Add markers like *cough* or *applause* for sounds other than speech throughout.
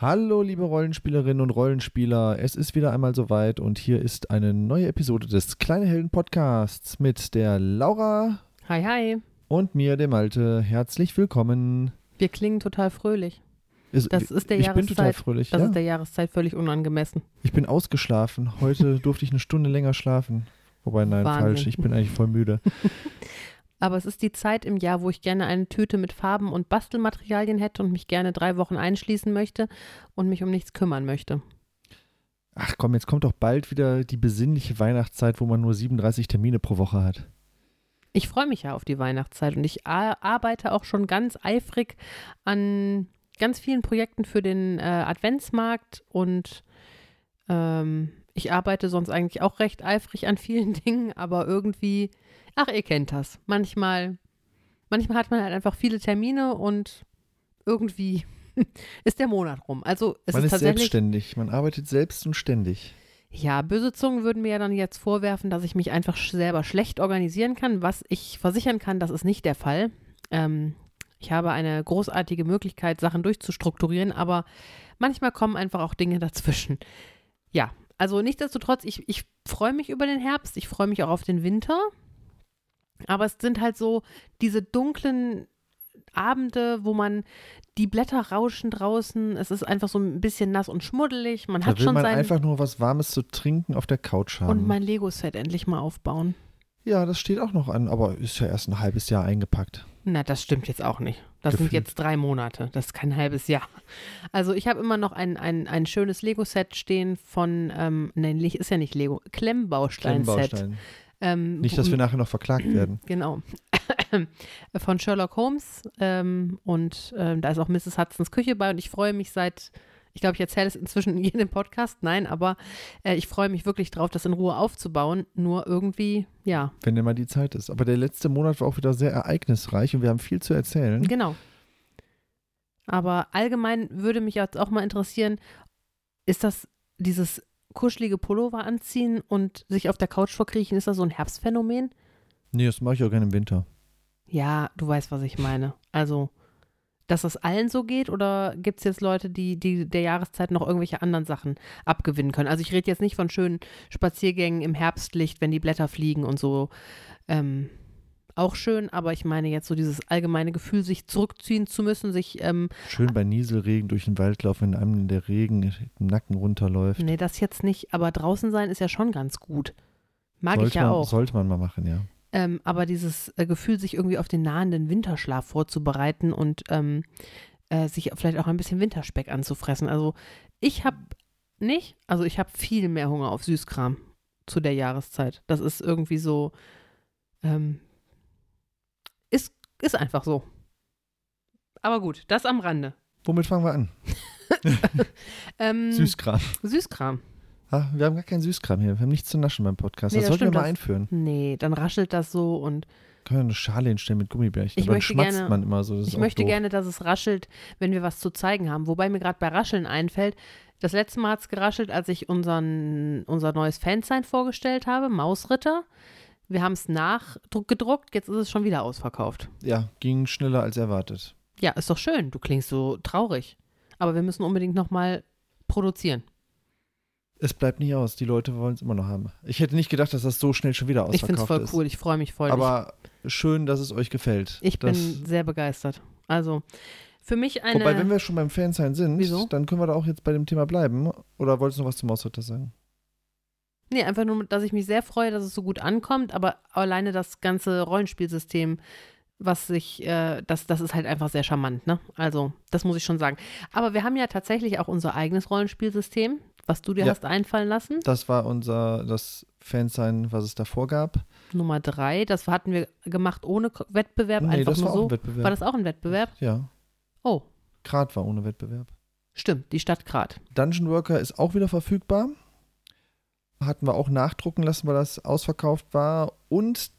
Hallo, liebe Rollenspielerinnen und Rollenspieler. Es ist wieder einmal soweit und hier ist eine neue Episode des Kleine Helden Podcasts mit der Laura Hi, hi. und mir, dem Malte. Herzlich willkommen. Wir klingen total fröhlich. Das ist der ich bin total Jahreszeit. fröhlich. Das ja. ist der Jahreszeit völlig unangemessen. ich bin ausgeschlafen. Heute durfte ich eine Stunde länger schlafen. Wobei, nein, Wahnsinn. falsch. Ich bin eigentlich voll müde. *laughs* Aber es ist die Zeit im Jahr, wo ich gerne eine Tüte mit Farben und Bastelmaterialien hätte und mich gerne drei Wochen einschließen möchte und mich um nichts kümmern möchte. Ach komm, jetzt kommt doch bald wieder die besinnliche Weihnachtszeit, wo man nur 37 Termine pro Woche hat. Ich freue mich ja auf die Weihnachtszeit und ich arbeite auch schon ganz eifrig an ganz vielen Projekten für den äh, Adventsmarkt und ähm, ich arbeite sonst eigentlich auch recht eifrig an vielen *laughs* Dingen, aber irgendwie, ach, ihr kennt das. Manchmal, manchmal hat man halt einfach viele Termine und irgendwie *laughs* ist der Monat rum. Also es man ist ist selbstständig. Man arbeitet selbst und ständig. ja, böse Zungen würden mir ja dann jetzt vorwerfen, dass ich mich einfach selber schlecht organisieren kann, was ich versichern kann, das ist nicht der Fall. Ähm, ich habe eine großartige Möglichkeit, Sachen durchzustrukturieren, aber manchmal kommen einfach auch Dinge dazwischen. Ja, also nichtsdestotrotz, ich, ich freue mich über den Herbst, ich freue mich auch auf den Winter, aber es sind halt so diese dunklen Abende, wo man die Blätter rauschen draußen, es ist einfach so ein bisschen nass und schmuddelig, man Da hat will schon man einfach nur was Warmes zu trinken auf der Couch haben. und mein Lego-Set endlich mal aufbauen. Ja, das steht auch noch an, aber ist ja erst ein halbes Jahr eingepackt. Na, das stimmt jetzt auch nicht. Das sind Gefühlt. jetzt drei Monate. Das ist kein halbes Jahr. Also ich habe immer noch ein, ein, ein schönes Lego-Set stehen von, ähm, nein, ist ja nicht Lego, Klemmbaustein-Set. Klemmbaustein. Ähm, Nicht, dass wir nachher noch verklagt *clears throat* werden. Genau. *clears throat* Von Sherlock Holmes. Ähm, und ähm, da ist auch Mrs. Hudsons Küche bei. Und ich freue mich seit, ich glaube, ich erzähle es inzwischen in jedem Podcast. Nein, aber äh, ich freue mich wirklich drauf, das in Ruhe aufzubauen. Nur irgendwie, ja, Wenn immer die Zeit ist. Aber der letzte Monat war auch wieder sehr ereignisreich und wir haben viel zu erzählen. Genau. Aber allgemein würde mich jetzt auch mal interessieren, ist das dieses kuschelige Pullover anziehen und sich auf der Couch verkriechen, ist das so ein Herbstphänomen? Nee, das mache ich auch gerne im Winter. Ja, du weißt, was ich meine. Also, dass das allen so geht oder gibt es jetzt Leute, die, die der Jahreszeit noch irgendwelche anderen Sachen abgewinnen können? Also ich rede jetzt nicht von schönen Spaziergängen im Herbstlicht, wenn die Blätter fliegen und so. Ähm, auch schön, aber ich meine jetzt so dieses allgemeine Gefühl, sich zurückziehen zu müssen, sich ähm, Schön bei Nieselregen durch den Wald laufen, wenn einem der Regen im Nacken runterläuft. Nee, das jetzt nicht, aber draußen sein ist ja schon ganz gut. Mag sollte ich ja man, auch. Sollte man mal machen, ja. Ähm, aber dieses äh, Gefühl, sich irgendwie auf den nahenden Winterschlaf vorzubereiten und ähm, äh, sich vielleicht auch ein bisschen Winterspeck anzufressen. Also ich habe nicht, also ich habe viel mehr Hunger auf Süßkram zu der Jahreszeit. Das ist irgendwie so, ähm, ist, ist einfach so. Aber gut, das am Rande. Womit fangen wir an? *laughs* Ähm, Süßkram. Süßkram. Ah, wir haben gar keinen Süßkram hier. Wir haben nichts zu naschen beim Podcast. Nee, das das sollten wir mal einführen. Nee, dann raschelt das so und Können wir eine Schale hinstellen mit Gummibärchen. Ich Aber dann möchte schmatzt gerne- man immer so. Ich möchte doof. gerne, dass es raschelt, wenn wir was zu zeigen haben. Wobei mir gerade bei Rascheln einfällt, das letzte Mal hat es geraschelt, als ich unseren, unser neues Fansign vorgestellt habe, Mausritter. Wir haben es nachgedruckt, jetzt ist es schon wieder ausverkauft. Ja, ging schneller als erwartet. Ja, ist doch schön, du klingst so traurig. Aber wir müssen unbedingt nochmal produzieren. Es bleibt nicht aus. Die Leute wollen es immer noch haben. Ich hätte nicht gedacht, dass das so schnell schon wieder ich finde es ausverkauft voll ist. cool, ich freue mich voll. Aber schön, dass es euch gefällt. ich das, bin sehr begeistert. Also, für mich eine. Wobei, wenn wir schon beim Fansein sind, Wieso? dann können wir da auch jetzt bei dem Thema bleiben. Oder wolltest du noch was zum Mausritter sagen? Nee, einfach nur, dass ich mich sehr freue, dass es so gut ankommt, aber alleine das ganze Rollenspielsystem, was sich, äh, das, das ist halt einfach sehr charmant, ne? Also, das muss ich schon sagen. Aber wir haben ja tatsächlich auch unser eigenes Rollenspielsystem, was du dir Ja. hast einfallen lassen. Das war unser, das Fansein, was es davor gab. Nummer drei, das hatten wir gemacht ohne Wettbewerb, nee, einfach das nur war auch so. ein Wettbewerb. War das auch ein Wettbewerb? ja, Oh, Grad war ohne Wettbewerb. stimmt, die Stadt Grad. Dungeon Worker ist auch wieder verfügbar. Hatten wir auch nachdrucken lassen, weil das ausverkauft war. Und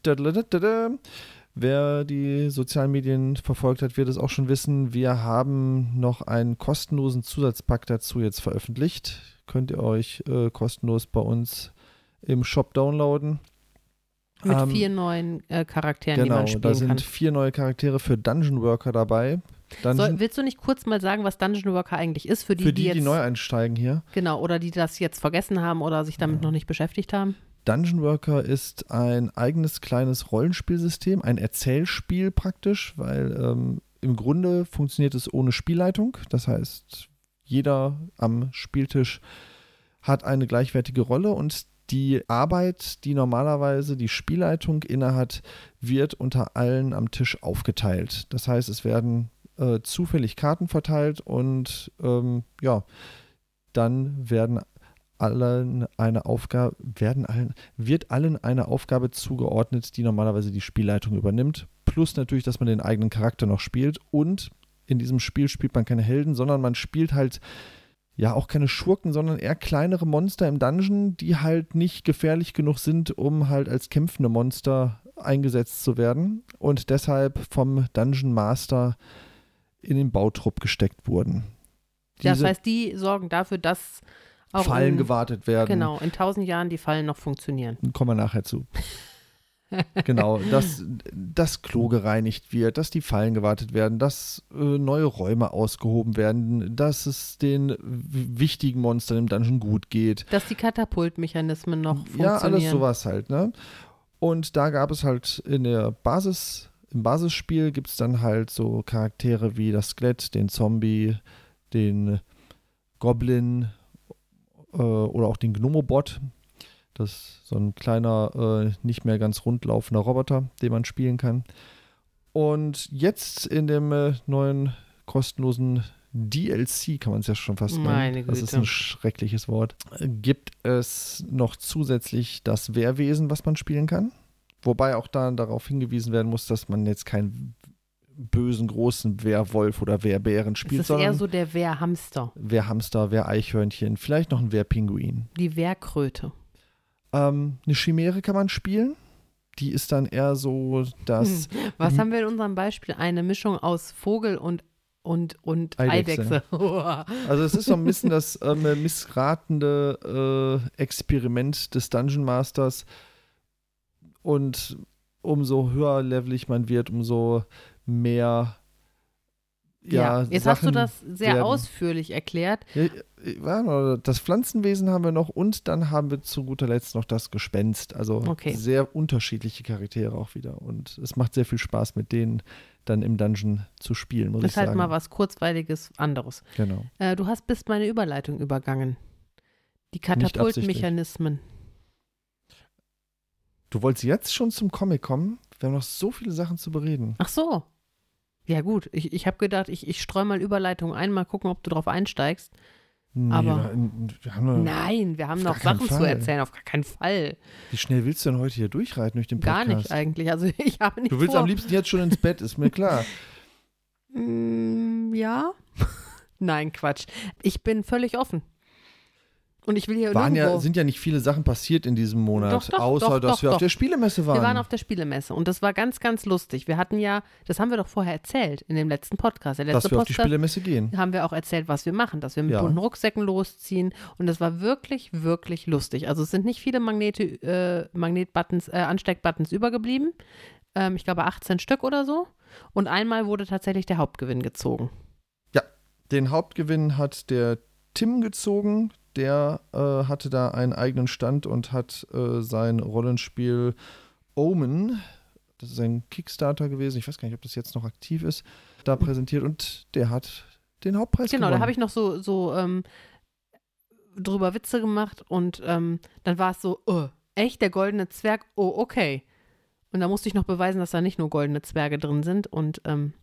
wer die sozialen Medien verfolgt hat, wird es auch schon wissen. Wir haben noch einen kostenlosen Zusatzpack dazu jetzt veröffentlicht. Könnt ihr euch äh, kostenlos bei uns im Shop downloaden. Mit Ähm, vier neuen äh, Charakteren, die Genau, man spielen da sind kann. vier neue Charaktere für Dungeon Worker dabei. Dungeon, Soll, willst du nicht kurz mal sagen, was Dungeon Worker eigentlich ist, für die, für die, die die, jetzt, neu einsteigen hier. genau, oder die das jetzt vergessen haben oder sich damit noch nicht beschäftigt haben? Dungeon Worker ist ein eigenes kleines Rollenspielsystem, ein Erzählspiel praktisch, weil ähm, im Grunde funktioniert es ohne Spielleitung. Das heißt, jeder am Spieltisch hat eine gleichwertige Rolle und die Arbeit, die normalerweise die Spielleitung innehat, wird unter allen am Tisch aufgeteilt. Das heißt, es werden äh, zufällig Karten verteilt und ähm, ja, dann werden allen eine Aufgabe, werden allen, wird allen eine Aufgabe zugeordnet, die normalerweise die Spielleitung übernimmt. Plus natürlich, dass man den eigenen Charakter noch spielt. Und in diesem Spiel spielt man keine Helden, sondern man spielt halt ja auch keine Schurken, sondern eher kleinere Monster im Dungeon, die halt nicht gefährlich genug sind, um halt als kämpfende Monster eingesetzt zu werden und deshalb vom Dungeon Master in den Bautrupp gesteckt wurden. das Diese heißt, die sorgen dafür, dass auch Fallen in, gewartet werden. Genau, in tausend Jahren die Fallen noch funktionieren. Kommen wir nachher zu. *laughs* genau, *laughs* dass das Klo gereinigt wird, dass die Fallen gewartet werden, dass äh, neue Räume ausgehoben werden, dass es den wichtigen Monstern im Dungeon gut geht. Dass die Katapultmechanismen noch funktionieren. Ja, alles sowas halt, ne? Und da gab es halt in der Basis, im Basisspiel gibt es dann halt so Charaktere wie das Skelett, den Zombie, den Goblin äh, oder auch den Gnomobot. Das ist so ein kleiner, äh, nicht mehr ganz rundlaufender Roboter, den man spielen kann. Und jetzt in dem äh, neuen kostenlosen DLC, kann man es ja schon fast nennen. Das ist ein schreckliches Wort. Gibt es noch zusätzlich das Wehrwesen, was man spielen kann. Wobei auch da darauf hingewiesen werden muss, dass man jetzt keinen bösen großen Wehrwolf oder Wehrbären spielt, ist eher so der Wehrhamster, Wehrhamster, Wehreichhörnchen, vielleicht noch ein Wehrpinguin. die Wehrkröte. Ähm, eine Chimäre kann man spielen. Die ist dann eher so das. Was Mhm. haben wir in unserem Beispiel? Eine Mischung aus Vogel und, und, und Eidechse. Eidechse. *laughs* Also es ist so ein bisschen das ähm, missratende äh, Experiment des Dungeon Masters. Und umso höher levelig man wird, umso mehr. Ja, jetzt hast du Sachen das sehr werden- ausführlich erklärt. Ja, das Pflanzenwesen haben wir noch und dann haben wir zu guter Letzt noch das Gespenst. Also Okay. sehr unterschiedliche Charaktere auch wieder. Und es macht sehr viel Spaß, mit denen dann im Dungeon zu spielen, muss Das ich ist halt sagen. mal was Kurzweiliges anderes. Genau. Äh, du hast bis meine Überleitung übergangen. Die. Katapultmechanismen. Du wolltest jetzt schon zum Comic kommen? Wir haben noch so viele Sachen zu bereden. Ach so. Ja, gut. Ich, ich habe gedacht, ich, ich streue mal Überleitung ein, mal gucken, ob du drauf einsteigst. Nee, Aber- wir, haben Nein, wir haben noch gar Sachen zu Fall. erzählen, auf gar keinen Fall. Wie schnell willst du denn heute hier durchreiten durch den Gar Podcast? nicht eigentlich. Also *laughs* ich habe nicht Du willst vor. am liebsten jetzt schon ins Bett, ist mir klar. *laughs* Mm, ja. *laughs* Nein, Quatsch. Ich bin völlig offen. Und ich will hier Waren ja, sind ja nicht viele Sachen passiert in diesem Monat, Doch, doch, außer doch, dass wir auf der Spielemesse waren. wir waren auf der Spielemesse und das war ganz, ganz lustig. Wir hatten ja, das haben wir doch vorher erzählt in dem letzten Podcast. Der letzte dass wir auf die Podcast Spielemesse gehen. haben wir auch erzählt, was wir machen, dass wir mit Ja. bunten Rucksäcken losziehen und das war wirklich, wirklich lustig. Also es sind nicht viele Magnete, äh, Magnetbuttons, äh, Ansteckbuttons übergeblieben. Ähm, ich glaube 18 Stück oder so. Und einmal wurde tatsächlich der Hauptgewinn gezogen. Den Hauptgewinn hat der Tim gezogen. Der äh, hatte da einen eigenen Stand und hat äh, sein Rollenspiel Omen, das ist ein Kickstarter gewesen, ich weiß gar nicht, ob das jetzt noch aktiv ist, da präsentiert und der hat den Hauptpreis Genau, gewonnen. da habe ich noch so, so ähm, drüber Witze gemacht und ähm, dann war es so, oh, echt, der goldene Zwerg? Oh, okay. Und da musste ich noch beweisen, dass da nicht nur goldene Zwerge drin sind und ähm,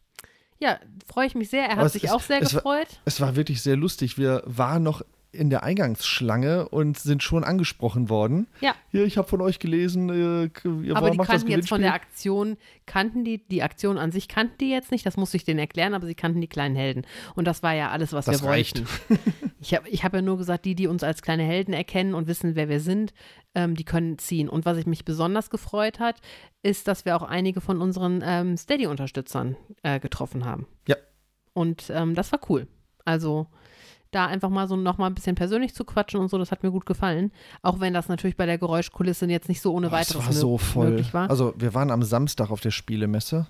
ja, freue ich mich sehr. Er hat sich ist- auch sehr es war- gefreut. Es war wirklich sehr lustig. Wir waren noch in der Eingangsschlange und sind schon angesprochen worden. Ja. Hier, ich habe von euch gelesen, äh, k- ihr aber die macht das kannten jetzt von der. Aktion, kannten die, die Aktion an sich kannten die jetzt nicht, das musste ich denen erklären, aber sie kannten die kleinen Helden. Und das war ja alles, was Das wir wollten. *laughs* Ich habe ich hab ja nur gesagt, die, die uns als kleine Helden erkennen und wissen, wer wir sind, ähm, die können ziehen. Und was ich mich besonders gefreut hat, ist, dass wir auch einige von unseren ähm, Steady-Unterstützern äh, getroffen haben. Ja. Und ähm, das war cool. Also da einfach mal so noch mal ein bisschen persönlich zu quatschen und so, das hat mir gut gefallen. Auch wenn das natürlich bei der Geräuschkulisse jetzt nicht so ohne Oh, es weiteres war so voll. möglich war. Also wir waren am Samstag auf der Spielemesse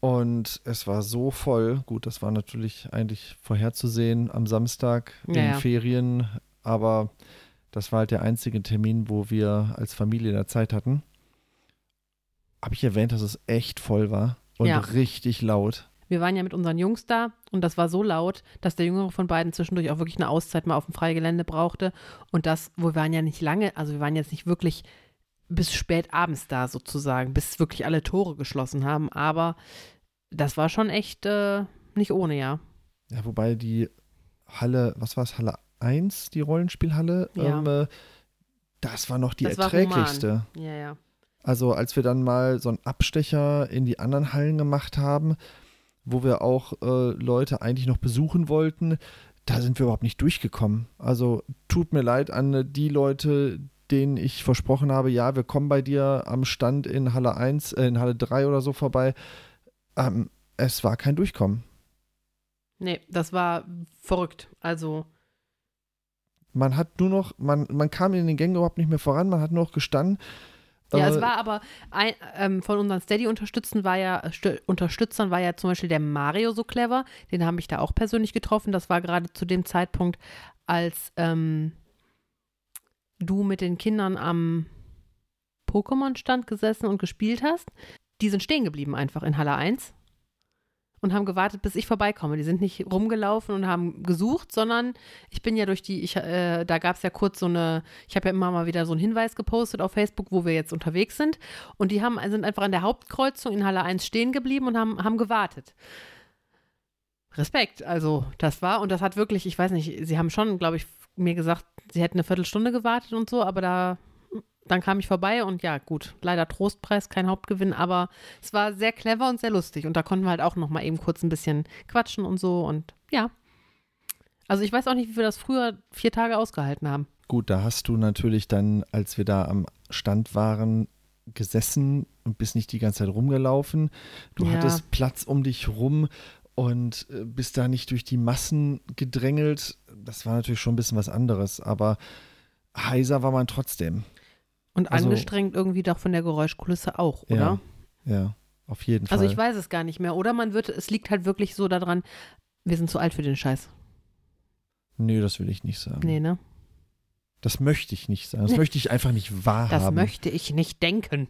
Und es war so voll. Gut, das war natürlich eigentlich vorherzusehen am Samstag in ja. Ferien, aber das war halt der einzige Termin, wo wir als Familie da Zeit hatten. Habe ich erwähnt, dass es echt voll war und Ja. richtig laut. Wir waren ja mit unseren Jungs da und das war so laut, dass der Jüngere von beiden zwischendurch auch wirklich eine Auszeit mal auf dem Freigelände brauchte. Und das, wo wir waren ja nicht lange, also wir waren jetzt nicht wirklich bis spät abends da sozusagen, bis wirklich alle Tore geschlossen haben. Aber das war schon echt äh, nicht ohne, ja. Ja, wobei die Halle, was war es, Halle 1, die Rollenspielhalle, Ja. ähm, äh, das war noch die Das war erträglichste. Ja, ja. Also als wir dann mal so einen Abstecher in die anderen Hallen gemacht haben, wo wir auch äh, Leute eigentlich noch besuchen wollten, da sind wir überhaupt nicht durchgekommen. Also tut mir leid an die Leute, denen ich versprochen habe, ja, wir kommen bei dir am Stand in Halle 1, äh, in Halle 3 oder so vorbei. Ähm, es war kein Durchkommen. Nee, das war verrückt. Also, Man hat nur noch, man, man kam in den Gängen überhaupt nicht mehr voran, man hat nur noch gestanden. Ja, Äh, es war aber ein, ähm, von unseren Steady-Unterstützern war ja, Stö- Unterstützern war ja zum Beispiel der Mario so clever. Den habe ich da auch persönlich getroffen. Das war gerade zu dem Zeitpunkt, als ähm, du mit den Kindern am Pokémon-Stand gesessen und gespielt hast. Die sind stehen geblieben einfach in Halle 1 und haben gewartet, bis ich vorbeikomme. Die sind nicht rumgelaufen und haben gesucht, sondern ich bin ja durch die, ich, äh, da gab es ja kurz so eine, ich habe ja immer mal wieder so einen Hinweis gepostet auf Facebook, wo wir jetzt unterwegs sind. Und die haben, sind einfach an der Hauptkreuzung in Halle 1 stehen geblieben und haben, haben gewartet. Respekt, also das war, und das hat wirklich, ich weiß nicht, sie haben schon, glaube ich, mir gesagt, sie hätten eine Viertelstunde gewartet und so, aber da, dann kam ich vorbei und ja, gut, leider Trostpreis, kein Hauptgewinn, aber es war sehr clever und sehr lustig und da konnten wir halt auch noch mal eben kurz ein bisschen quatschen und so und ja. Also ich weiß auch nicht, wie wir das früher vier Tage ausgehalten haben. Gut, da hast du natürlich dann, als wir da am Stand waren, gesessen und bist nicht die ganze Zeit rumgelaufen. Du Ja. hattest Platz um dich rum und äh, bist da nicht durch die Massen gedrängelt. Das war natürlich schon ein bisschen was anderes, aber heiser war man trotzdem. Und Also- angestrengt irgendwie doch von der Geräuschkulisse auch, oder? Ja, ja, auf jeden Fall. Also ich weiß es gar nicht mehr. Oder man wird, es liegt halt wirklich so daran, wir sind zu alt für den Scheiß. Nee, das will ich nicht sagen. Nee, ne? Das möchte ich nicht sagen. Das möchte ich einfach nicht wahrhaben. Das möchte ich nicht denken.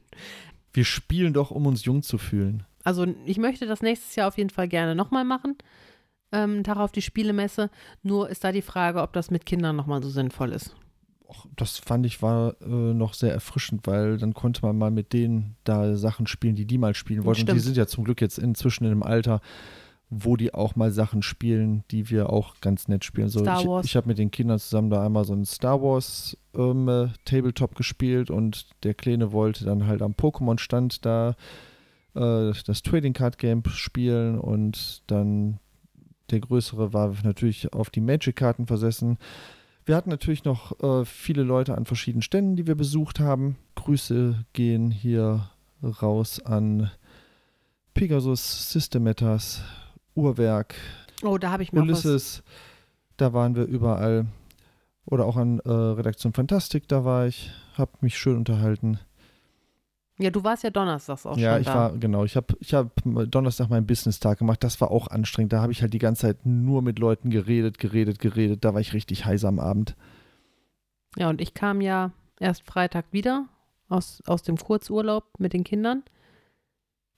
Wir spielen doch, um uns jung zu fühlen. Also ich möchte das nächstes Jahr auf jeden Fall gerne nochmal machen. Ähm, einen Tag auf die Spielemesse. Nur ist da die Frage, ob das mit Kindern nochmal so sinnvoll ist. Och, das fand ich war äh, noch sehr erfrischend, weil dann konnte man mal mit denen da Sachen spielen, die die mal spielen wollten. Und die Stimmt. sind ja zum Glück jetzt inzwischen in einem Alter, wo die auch mal Sachen spielen, die wir auch ganz nett spielen. So, Star ich Wars. ich habe mit den Kindern zusammen da einmal so ein Star Wars ähm, äh, Tabletop gespielt und der Kleine wollte dann halt am Pokémon-Stand da äh, das Trading Card Game spielen und dann der Größere war natürlich auf die Magic-Karten versessen. Wir hatten natürlich noch äh, viele Leute an verschiedenen Ständen, die wir besucht haben. Grüße gehen hier raus an Pegasus, Systematas, Uhrwerk, Oh, da habe ich mir auch was. Ulysses. Da waren wir überall. Oder auch an äh, Redaktion Fantastik, da war ich. Hab mich schön unterhalten. Ja, du warst ja donnerstags auch ja, schon ich da. war, genau, ich habe ich hab Donnerstag meinen Business-Tag gemacht. Das war auch anstrengend. Da habe ich halt die ganze Zeit nur mit Leuten geredet, geredet, geredet. Da war ich richtig heiß am Abend. Ja, und ich kam ja erst Freitag wieder aus, aus dem Kurzurlaub mit den Kindern.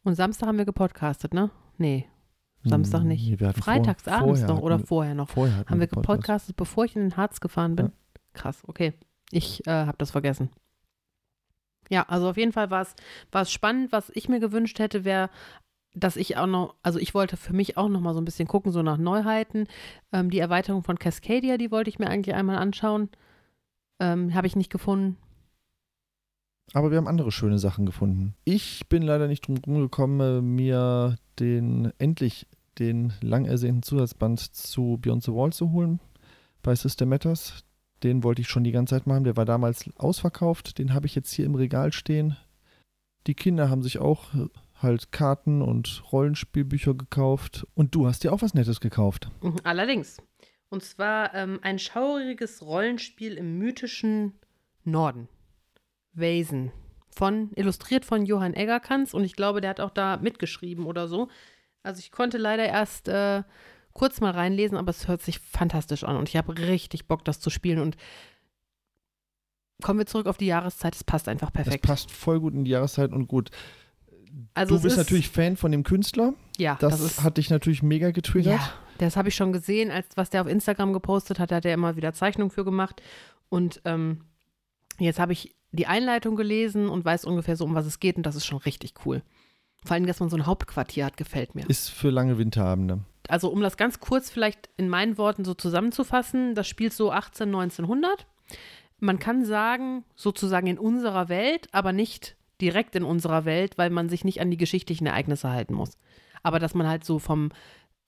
Und Samstag haben wir gepodcastet, ne? Nee, Samstag nicht. Nee, hatten vor- freitags abends noch oder wir- vorher noch. Vorher Haben wir gepodcastet. gepodcastet, bevor ich in den Harz gefahren bin? Ja. Krass, okay. Ich äh, habe das vergessen. Ja, also auf jeden Fall war es spannend. Was ich mir gewünscht hätte, wäre, dass ich auch noch, also ich wollte für mich auch noch mal so ein bisschen gucken, so nach Neuheiten. Ähm, die Erweiterung von Cascadia, die wollte ich mir eigentlich einmal anschauen. Ähm, habe ich nicht gefunden. Aber wir haben andere schöne Sachen gefunden. Ich bin leider nicht drum rumgekommen, äh, mir den endlich den lang ersehnten Zusatzband zu Beyond the Wall zu holen bei System Matters. Den wollte ich schon die ganze Zeit mal haben. Der war damals ausverkauft. Den habe ich jetzt hier im Regal stehen. Die Kinder haben sich auch äh, halt Karten und Rollenspielbücher gekauft. Und du hast dir auch was Nettes gekauft. Mhm, Allerdings. Und zwar ähm, ein schauriges Rollenspiel im mythischen Norden. Vasen. von, illustriert von Johann Eggerkans und ich glaube, der hat auch da mitgeschrieben oder so. Also ich konnte leider erst äh, kurz mal reinlesen, aber es hört sich fantastisch an und ich habe richtig Bock, das zu spielen und kommen wir zurück auf die Jahreszeit, es passt einfach perfekt. Es passt voll gut in die Jahreszeit und gut. Also du bist ist- natürlich Fan von dem Künstler. Ja, Das, das, hat dich natürlich mega getriggert. Ja, das habe ich schon gesehen, als was der auf Instagram gepostet hat, da hat er immer wieder Zeichnungen für gemacht. Und ähm, jetzt habe ich die Einleitung gelesen und weiß ungefähr so, um was es geht und das ist schon richtig cool. Vor allem, dass man so ein Hauptquartier hat, gefällt mir. Ist für lange Winterabende. Also um das ganz kurz vielleicht in meinen Worten so zusammenzufassen, das spielt so 18, 1900. Man kann sagen, sozusagen in unserer Welt, aber nicht direkt in unserer Welt, weil man sich nicht an die geschichtlichen Ereignisse halten muss. Aber dass man halt so vom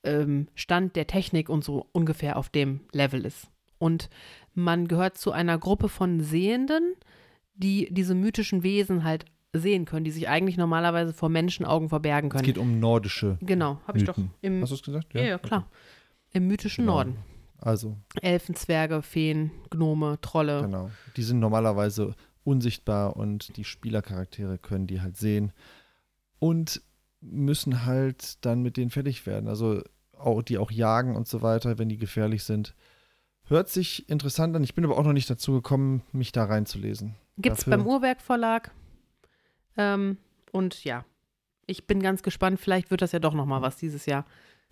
ähm, Stand der Technik und so ungefähr auf dem Level ist. Und man gehört zu einer Gruppe von Sehenden, die diese mythischen Wesen halt sehen können, die sich eigentlich normalerweise vor Menschenaugen verbergen Es können. geht um nordische. Genau, habe ich doch im Hast du es gesagt? ja, ja, klar. Im mythischen Genau. Norden. Also, Elfen, Zwerge, Feen, Gnome, Trolle. genau. Die sind normalerweise unsichtbar und die Spielercharaktere können die halt sehen und müssen halt dann mit denen fertig werden. Also auch, die auch jagen und so weiter, wenn die gefährlich sind. Hört sich interessant an. Ich bin aber auch noch nicht dazu gekommen, mich da reinzulesen. Gibt es beim Uhrwerk Verlag. Ähm, und ja, ich bin ganz gespannt. Vielleicht wird das ja doch nochmal was dieses Jahr.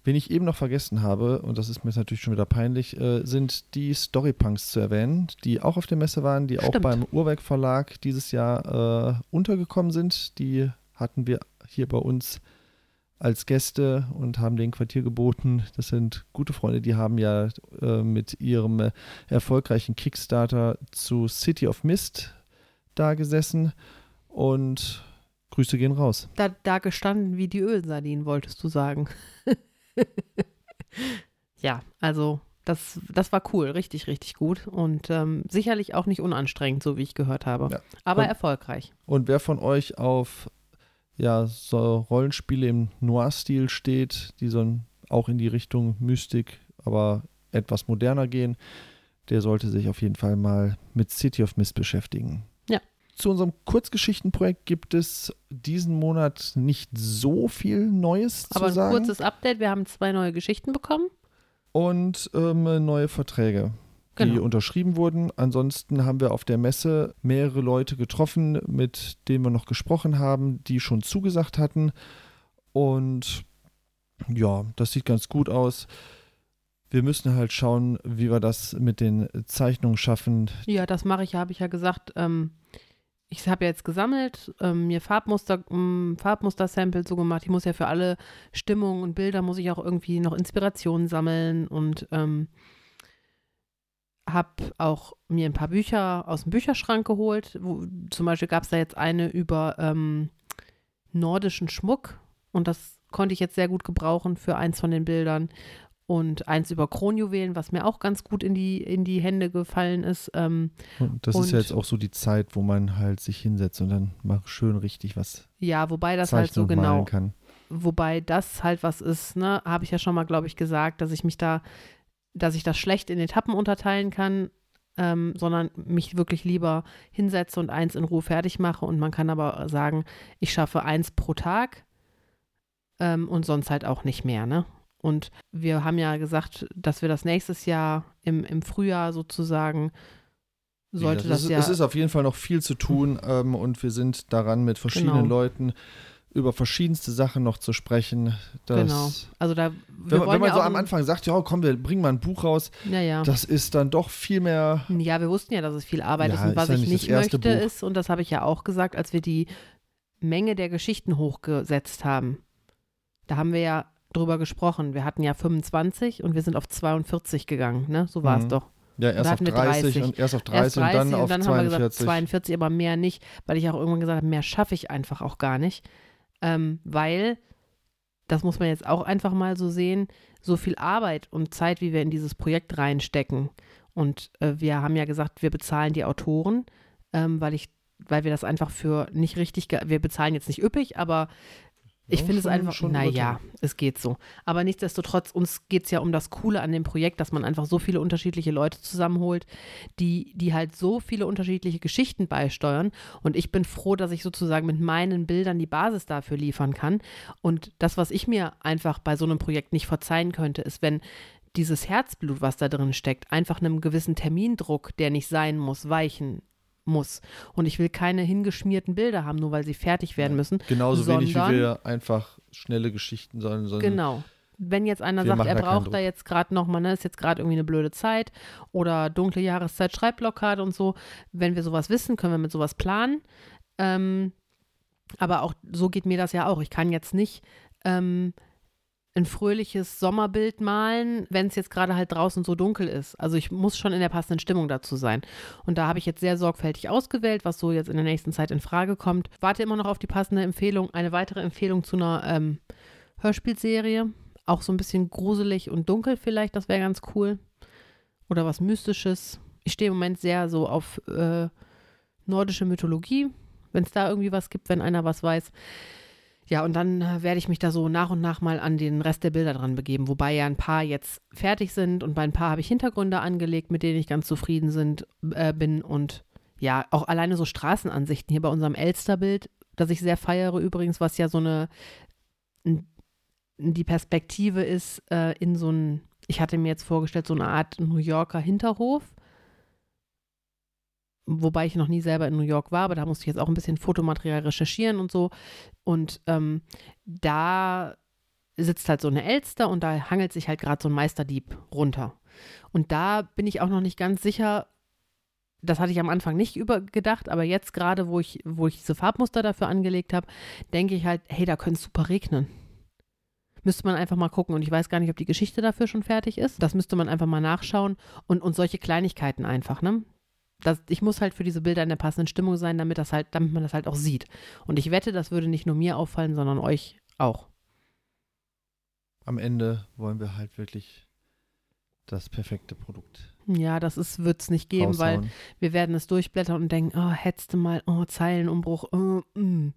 Wen ich eben noch vergessen habe, und das ist mir jetzt natürlich schon wieder peinlich, äh, sind die Storypunks zu erwähnen, die auch auf der Messe waren, die auch Stimmt. beim Uhrwerk Verlag dieses Jahr äh, untergekommen sind. Die hatten wir hier bei uns als Gäste und haben den Quartier geboten. Das sind gute Freunde, die haben ja äh, mit ihrem äh, erfolgreichen Kickstarter zu City of Mist da gesessen und Grüße gehen raus. Da, da gestanden wie die Ölsardinen, wolltest du sagen. *laughs* ja, also das, das war cool, richtig, richtig gut. Und ähm, sicherlich auch nicht unanstrengend, so wie ich gehört habe. Ja. Aber Und- erfolgreich. Und wer von euch auf ja, so Rollenspiele im Noir-Stil steht, die so auch in die Richtung Mystik, aber etwas moderner gehen, der sollte sich auf jeden Fall mal mit City of Mist beschäftigen. Zu unserem Kurzgeschichtenprojekt gibt es diesen Monat nicht so viel Neues Aber zu ein sagen. kurzes Update, wir haben zwei neue Geschichten bekommen. und ähm, neue Verträge, die Genau. unterschrieben wurden. Ansonsten haben wir auf der Messe mehrere Leute getroffen, mit denen wir noch gesprochen haben, die schon zugesagt hatten. Und ja, das sieht ganz gut aus. Wir müssen halt schauen, wie wir das mit den Zeichnungen schaffen. Ja, das mache ich, habe ich ja gesagt. Ähm, ich habe ja jetzt gesammelt, ähm, mir Farbmuster, ähm, Farbmuster-Samples so gemacht. Ich muss ja für alle Stimmungen und Bilder muss ich auch irgendwie noch Inspirationen sammeln und ähm, habe auch mir ein paar Bücher aus dem Bücherschrank geholt. Wo, zum Beispiel gab es da jetzt eine über ähm, nordischen Schmuck und das konnte ich jetzt sehr gut gebrauchen für eins von den Bildern. Und eins über Kronjuwelen, was mir auch ganz gut in die, in die Hände gefallen ist. Ähm, Und das ist ja jetzt auch so die Zeit, wo man halt sich hinsetzt und dann mal schön richtig was Ja, wobei das halt so genau, kann. wobei das halt was ist, ne, habe ich ja schon mal, glaube ich, gesagt, dass ich mich da, dass ich das schlecht in Etappen unterteilen kann, ähm, sondern mich wirklich lieber hinsetze und eins in Ruhe fertig mache und man kann aber sagen, ich schaffe eins pro Tag ähm, und sonst halt auch nicht mehr, ne? Und wir haben ja gesagt, dass wir das nächstes Jahr im, im Frühjahr sozusagen sollte Ja, das es, ist- ja es ist auf jeden Fall noch viel zu tun ähm, und wir sind daran, mit verschiedenen Genau. Leuten über verschiedenste Sachen noch zu sprechen. Das, Genau. Also da, Wenn, wenn man ja so am Anfang sagt, ja, komm, wir bringen mal ein Buch raus, ja, ja. das ist dann doch viel mehr. Ja, wir wussten ja, dass es viel Arbeit ist. Und was ich nicht das möchte, Buch. ist, und das habe ich ja auch gesagt, als wir die Menge der Geschichten hochgesetzt haben, da haben wir ja drüber gesprochen. Wir hatten ja 25 und wir sind auf 42 gegangen, ne? So war es Mhm. doch. Ja, erst auf hatten wir 30, 30. und erst auf 30, Erst 30 und dann auf haben wir gesagt 42. 42, aber mehr nicht, weil ich auch irgendwann gesagt habe, mehr schaffe ich einfach auch gar nicht. Ähm, weil, das muss man jetzt auch einfach mal so sehen, so viel Arbeit und Zeit, wie wir in dieses Projekt reinstecken. Und äh, wir haben ja gesagt, wir bezahlen die Autoren, ähm, weil ich, weil wir das einfach für nicht richtig, wir bezahlen jetzt nicht üppig, aber Ich Ja, finde es einfach, schon naja, es geht so. Aber nichtsdestotrotz, uns geht es ja um das Coole an dem Projekt, dass man einfach so viele unterschiedliche Leute zusammenholt, die, die halt so viele unterschiedliche Geschichten beisteuern. Und ich bin froh, dass ich sozusagen mit meinen Bildern die Basis dafür liefern kann. Und das, was ich mir einfach bei so einem Projekt nicht verzeihen könnte, ist, wenn dieses Herzblut, was da drin steckt, einfach einem gewissen Termindruck, der nicht sein muss, weichen muss. Und ich will keine hingeschmierten Bilder haben, nur weil sie fertig werden müssen. Genauso wenig wie sondern- wir einfach schnelle Geschichten sollen, sondern Genau. Wenn jetzt einer sagt, er braucht da Druck. jetzt gerade nochmal, ne, ist jetzt gerade irgendwie eine blöde Zeit oder dunkle Jahreszeit, Schreibblockade und so, wenn wir sowas wissen, können wir mit sowas planen. Ähm, aber auch so geht mir das ja auch. Ich kann jetzt nicht ähm, ein fröhliches Sommerbild malen, wenn es jetzt gerade halt draußen so dunkel ist. Also ich muss schon in der passenden Stimmung dazu sein. Und da habe ich jetzt sehr sorgfältig ausgewählt, was so jetzt in der nächsten Zeit in Frage kommt. Warte immer noch auf die passende Empfehlung, eine weitere Empfehlung zu einer ähm, Hörspielserie. Auch so ein bisschen gruselig und dunkel vielleicht, das wäre ganz cool. Oder was Mystisches. Ich stehe im Moment sehr so auf äh, nordische Mythologie, wenn es da irgendwie was gibt, wenn einer was weiß. Ja, und dann äh, werde ich mich da so nach und nach mal an den Rest der Bilder dran begeben, wobei ja ein paar jetzt fertig sind und bei ein paar habe ich Hintergründe angelegt, mit denen ich ganz zufrieden sind, äh, bin und ja, auch alleine so Straßenansichten hier bei unserem Elsterbild, das ich sehr feiere übrigens, was ja so eine die Perspektive ist äh, in so ein, ich hatte mir jetzt vorgestellt, so eine Art New Yorker Hinterhof. Wobei ich noch nie selber in New York war, aber da musste ich jetzt auch ein bisschen Fotomaterial recherchieren und so. Und ähm, da sitzt halt so eine Elster und da hangelt sich halt gerade so ein Meisterdieb runter. Und da bin ich auch noch nicht ganz sicher, das hatte ich am Anfang nicht übergedacht, aber jetzt gerade, wo ich, wo ich diese Farbmuster dafür angelegt habe, denke ich halt, hey, da könnte es super regnen. Müsste man einfach mal gucken und ich weiß gar nicht, ob die Geschichte dafür schon fertig ist. Das müsste man einfach mal nachschauen und, und solche Kleinigkeiten einfach, ne? Das, ich muss halt für diese Bilder in der passenden Stimmung sein, damit das halt, damit man das halt auch sieht. Und ich wette, das würde nicht nur mir auffallen, sondern euch auch. am Ende wollen wir halt wirklich das perfekte Produkt Ja, das wird es nicht geben, weil raushauen. wir werden es durchblättern und denken, oh, du mal, oh, Zeilenumbruch, oh, mm.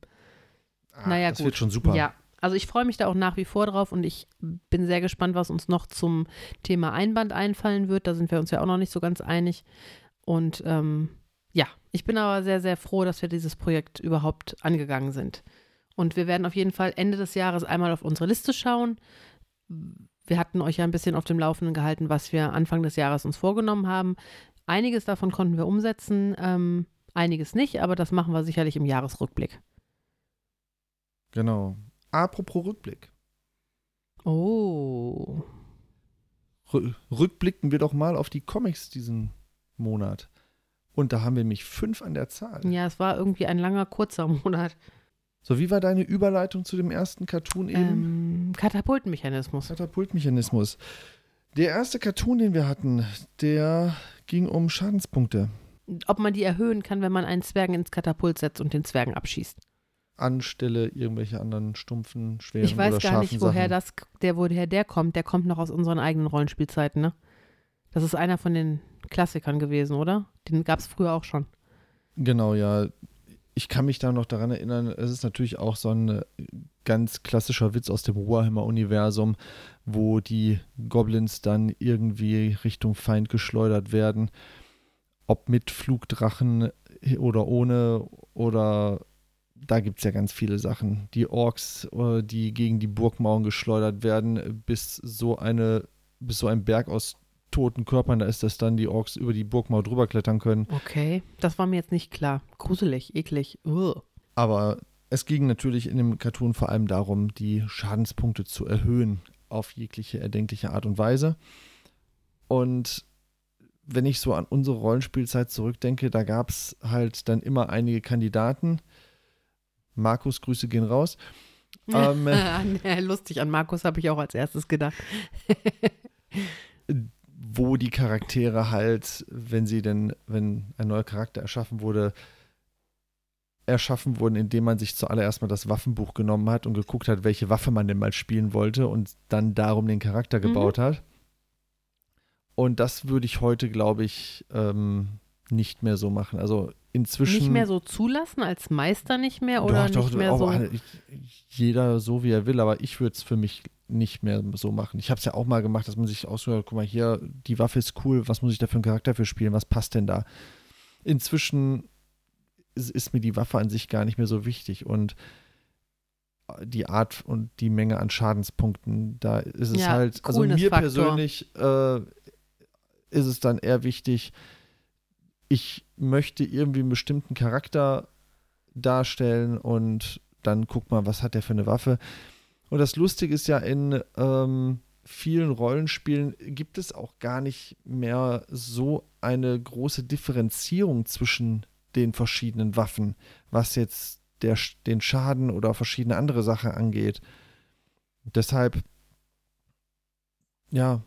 Ah, naja, das gut. wird schon super. Ja, also ich freue mich da auch nach wie vor drauf und ich bin sehr gespannt, was uns noch zum Thema Einband einfallen wird. Da sind wir uns ja auch noch nicht so ganz einig. Und ähm, ja, ich bin aber sehr, sehr froh, dass wir dieses Projekt überhaupt angegangen sind. Und wir werden auf jeden Fall Ende des Jahres einmal auf unsere Liste schauen. Wir hatten euch ja ein bisschen auf dem Laufenden gehalten, was wir Anfang des Jahres uns vorgenommen haben. Einiges davon konnten wir umsetzen, ähm, einiges nicht, aber das machen wir sicherlich im Jahresrückblick. Genau. Apropos Rückblick. Oh. Rü- Rückblicken wir doch mal auf die Comics diesen Monat. Und da haben wir nämlich fünf an der Zahl. Ja, es war irgendwie ein langer, kurzer Monat. So, wie war deine Überleitung zu dem ersten Cartoon eben? Ähm, Katapultmechanismus. Katapultmechanismus. Der erste Cartoon, den wir hatten, der ging um Schadenspunkte. Ob man die erhöhen kann, wenn man einen Zwergen ins Katapult setzt und den Zwergen abschießt. Anstelle irgendwelcher anderen stumpfen, schweren Ich weiß oder gar nicht, woher Sachen. das, der, woher der kommt. Der kommt noch aus unseren eigenen Rollenspielzeiten, ne? Das ist einer von den Klassikern gewesen, oder? Den gab es früher auch schon. Genau, ja. Ich kann mich da noch daran erinnern, es ist natürlich auch so ein äh, ganz klassischer Witz aus dem Warhammer-Universum, wo die Goblins dann irgendwie Richtung Feind geschleudert werden. Ob mit Flugdrachen oder ohne oder da gibt es ja ganz viele Sachen. Die Orks, äh, die gegen die Burgmauern geschleudert werden, bis so eine, bis so ein Berg aus toten Körpern da ist, dass dann die Orks über die Burgmauer drüber klettern können. Okay, das war mir jetzt nicht klar. Gruselig, eklig. Ugh. Aber es ging natürlich in dem Cartoon vor allem darum, die Schadenspunkte zu erhöhen auf jegliche erdenkliche Art und Weise. Und wenn ich so an unsere Rollenspielzeit zurückdenke, da gab es halt dann immer einige Kandidaten. Markus, Grüße gehen raus. *laughs* Ähm, *laughs* Lustig, an Markus habe ich auch als erstes gedacht. *laughs* wo die Charaktere halt, wenn sie denn, wenn ein neuer Charakter erschaffen wurde, erschaffen wurden, indem man sich zuallererst mal das Waffenbuch genommen hat und geguckt hat, welche Waffe man denn mal spielen wollte und dann darum den Charakter gebaut hat. Und das würde ich heute, glaube ich, ähm, nicht mehr so machen. Also inzwischen. Nicht mehr so zulassen, als Meister nicht mehr oder doch, nicht doch, mehr auch so. jeder so wie er will, aber ich würde es für mich nicht mehr so machen. Ich habe es ja auch mal gemacht, dass man sich aussucht, guck mal hier, die Waffe ist cool, was muss ich da für einen Charakter für spielen, was passt denn da? Inzwischen ist, ist mir die Waffe an sich gar nicht mehr so wichtig und die Art und die Menge an Schadenspunkten, da ist es Ja, halt, also mir Coolness-Faktor. persönlich äh, ist es dann eher wichtig, ich möchte irgendwie einen bestimmten Charakter darstellen und dann guck mal, was hat der für eine Waffe. Und das Lustige ist ja, in ähm, vielen Rollenspielen gibt es auch gar nicht mehr so eine große Differenzierung zwischen den verschiedenen Waffen, was jetzt der, den Schaden oder verschiedene andere Sachen angeht. Deshalb, ja,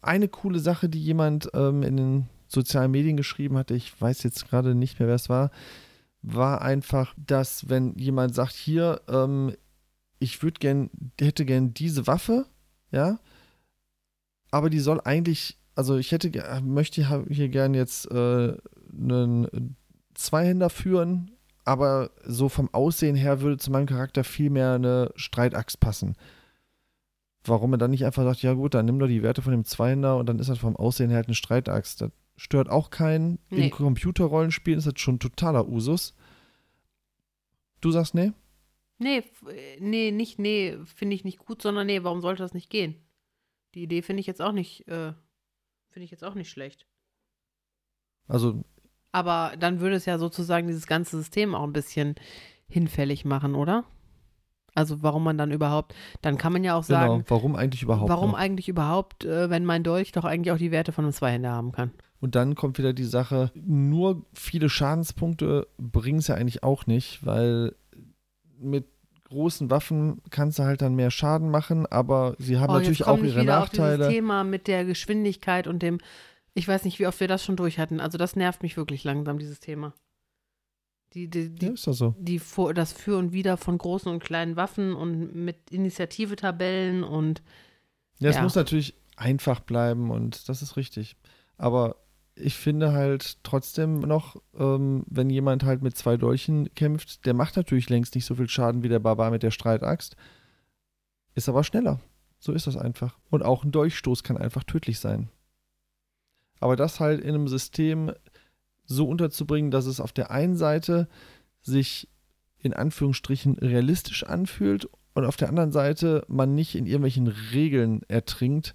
eine coole Sache, die jemand ähm, in den sozialen Medien geschrieben hatte, ich weiß jetzt gerade nicht mehr, wer es war, war einfach, dass wenn jemand sagt, hier, ähm, ich würde gern, hätte gern diese Waffe, ja, aber die soll eigentlich, also ich hätte, möchte hier gern jetzt äh, einen Zweihänder führen, aber so vom Aussehen her würde zu meinem Charakter viel mehr eine Streitaxt passen. Warum er dann nicht einfach sagt, ja gut, dann nimm doch die Werte von dem Zweihänder und dann ist das vom Aussehen her halt eine Streitaxt. Das stört auch keinen. Nee. In Computerrollenspielen ist das schon totaler Usus. Du sagst nee? Nee, äh, nee, nicht nee, finde ich nicht gut, sondern nee, warum sollte das nicht gehen? Die Idee finde ich jetzt auch nicht, äh, finde ich jetzt auch nicht schlecht. Also, Aber dann würde es ja sozusagen dieses ganze System auch ein bisschen hinfällig machen, oder? Also warum man dann überhaupt, dann kann man ja auch sagen, genau, warum eigentlich überhaupt warum noch? eigentlich überhaupt, äh, wenn mein Dolch doch eigentlich auch die Werte von einem Zweihänder haben kann. Und dann kommt wieder die Sache, nur viele Schadenspunkte bringen es ja eigentlich auch nicht, weil mit großen Waffen kannst du halt dann mehr Schaden machen, aber sie haben Oh, natürlich auch ihre Nachteile. dieses Thema mit der Geschwindigkeit und dem, ich weiß nicht, wie oft wir das schon durch hatten. Also das nervt mich wirklich langsam, dieses Thema. Die, die, die, Ja, ist doch so. die vor, das Für und Wider von großen und kleinen Waffen und mit Initiative-Tabellen und Ja, es Ja. muss natürlich einfach bleiben und das ist richtig. Aber ich finde halt trotzdem noch, ähm, wenn jemand halt mit zwei Dolchen kämpft, der macht natürlich längst nicht so viel Schaden wie der Barbar mit der Streitaxt, ist aber schneller. So ist das einfach. Und auch ein Dolchstoß kann einfach tödlich sein. Aber das halt in einem System so unterzubringen, dass es auf der einen Seite sich in Anführungsstrichen realistisch anfühlt und auf der anderen Seite man nicht in irgendwelchen Regeln ertrinkt,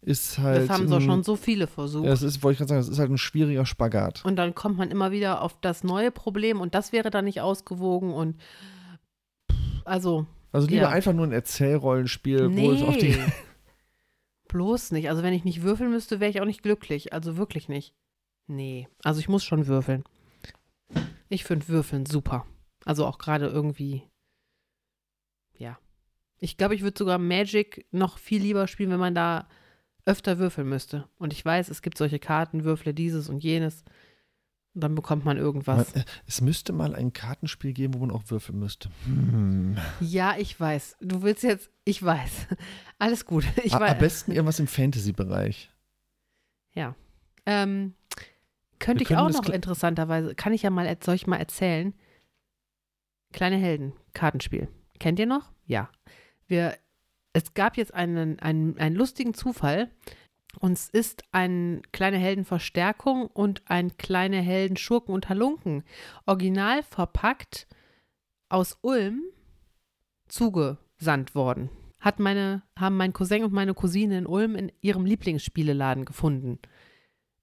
ist halt. das haben so ein- schon so viele versucht. Ja, das ist, wollte ich gerade sagen, das ist halt ein schwieriger Spagat. Und dann kommt man immer wieder auf das neue Problem und das wäre dann nicht ausgewogen und also Also lieber Ja. einfach nur ein Erzählrollenspiel, wo es auf die. nee. bloß nicht. Also wenn ich nicht würfeln müsste, wäre ich auch nicht glücklich. Also wirklich nicht. Nee, also ich muss schon würfeln. Ich finde Würfeln super. Also auch gerade irgendwie, ja. Ich glaube, ich würde sogar Magic noch viel lieber spielen, wenn man da öfter würfeln müsste. Und ich weiß, es gibt solche Karten, Würfle dieses und jenes. Und dann bekommt man irgendwas. Äh, es müsste mal ein Kartenspiel geben, wo man auch würfeln müsste. Hm. Ja, ich weiß. Du willst jetzt, ich weiß. *laughs* Alles gut. *laughs* Ich A- weiß. Am besten irgendwas im Fantasy-Bereich. Ähm, könnte ich auch noch interessanterweise, kann ich ja mal, soll ich mal erzählen? Kleine Helden, Kartenspiel. Kennt ihr noch? Ja. Wir, es gab jetzt einen, einen, einen lustigen Zufall. Uns ist ein kleine Heldenverstärkung und ein kleine Helden Schurken und Halunken original verpackt aus Ulm zugesandt worden. Hat meine, haben mein Cousin und meine Cousine in Ulm in ihrem Lieblingsspieleladen gefunden.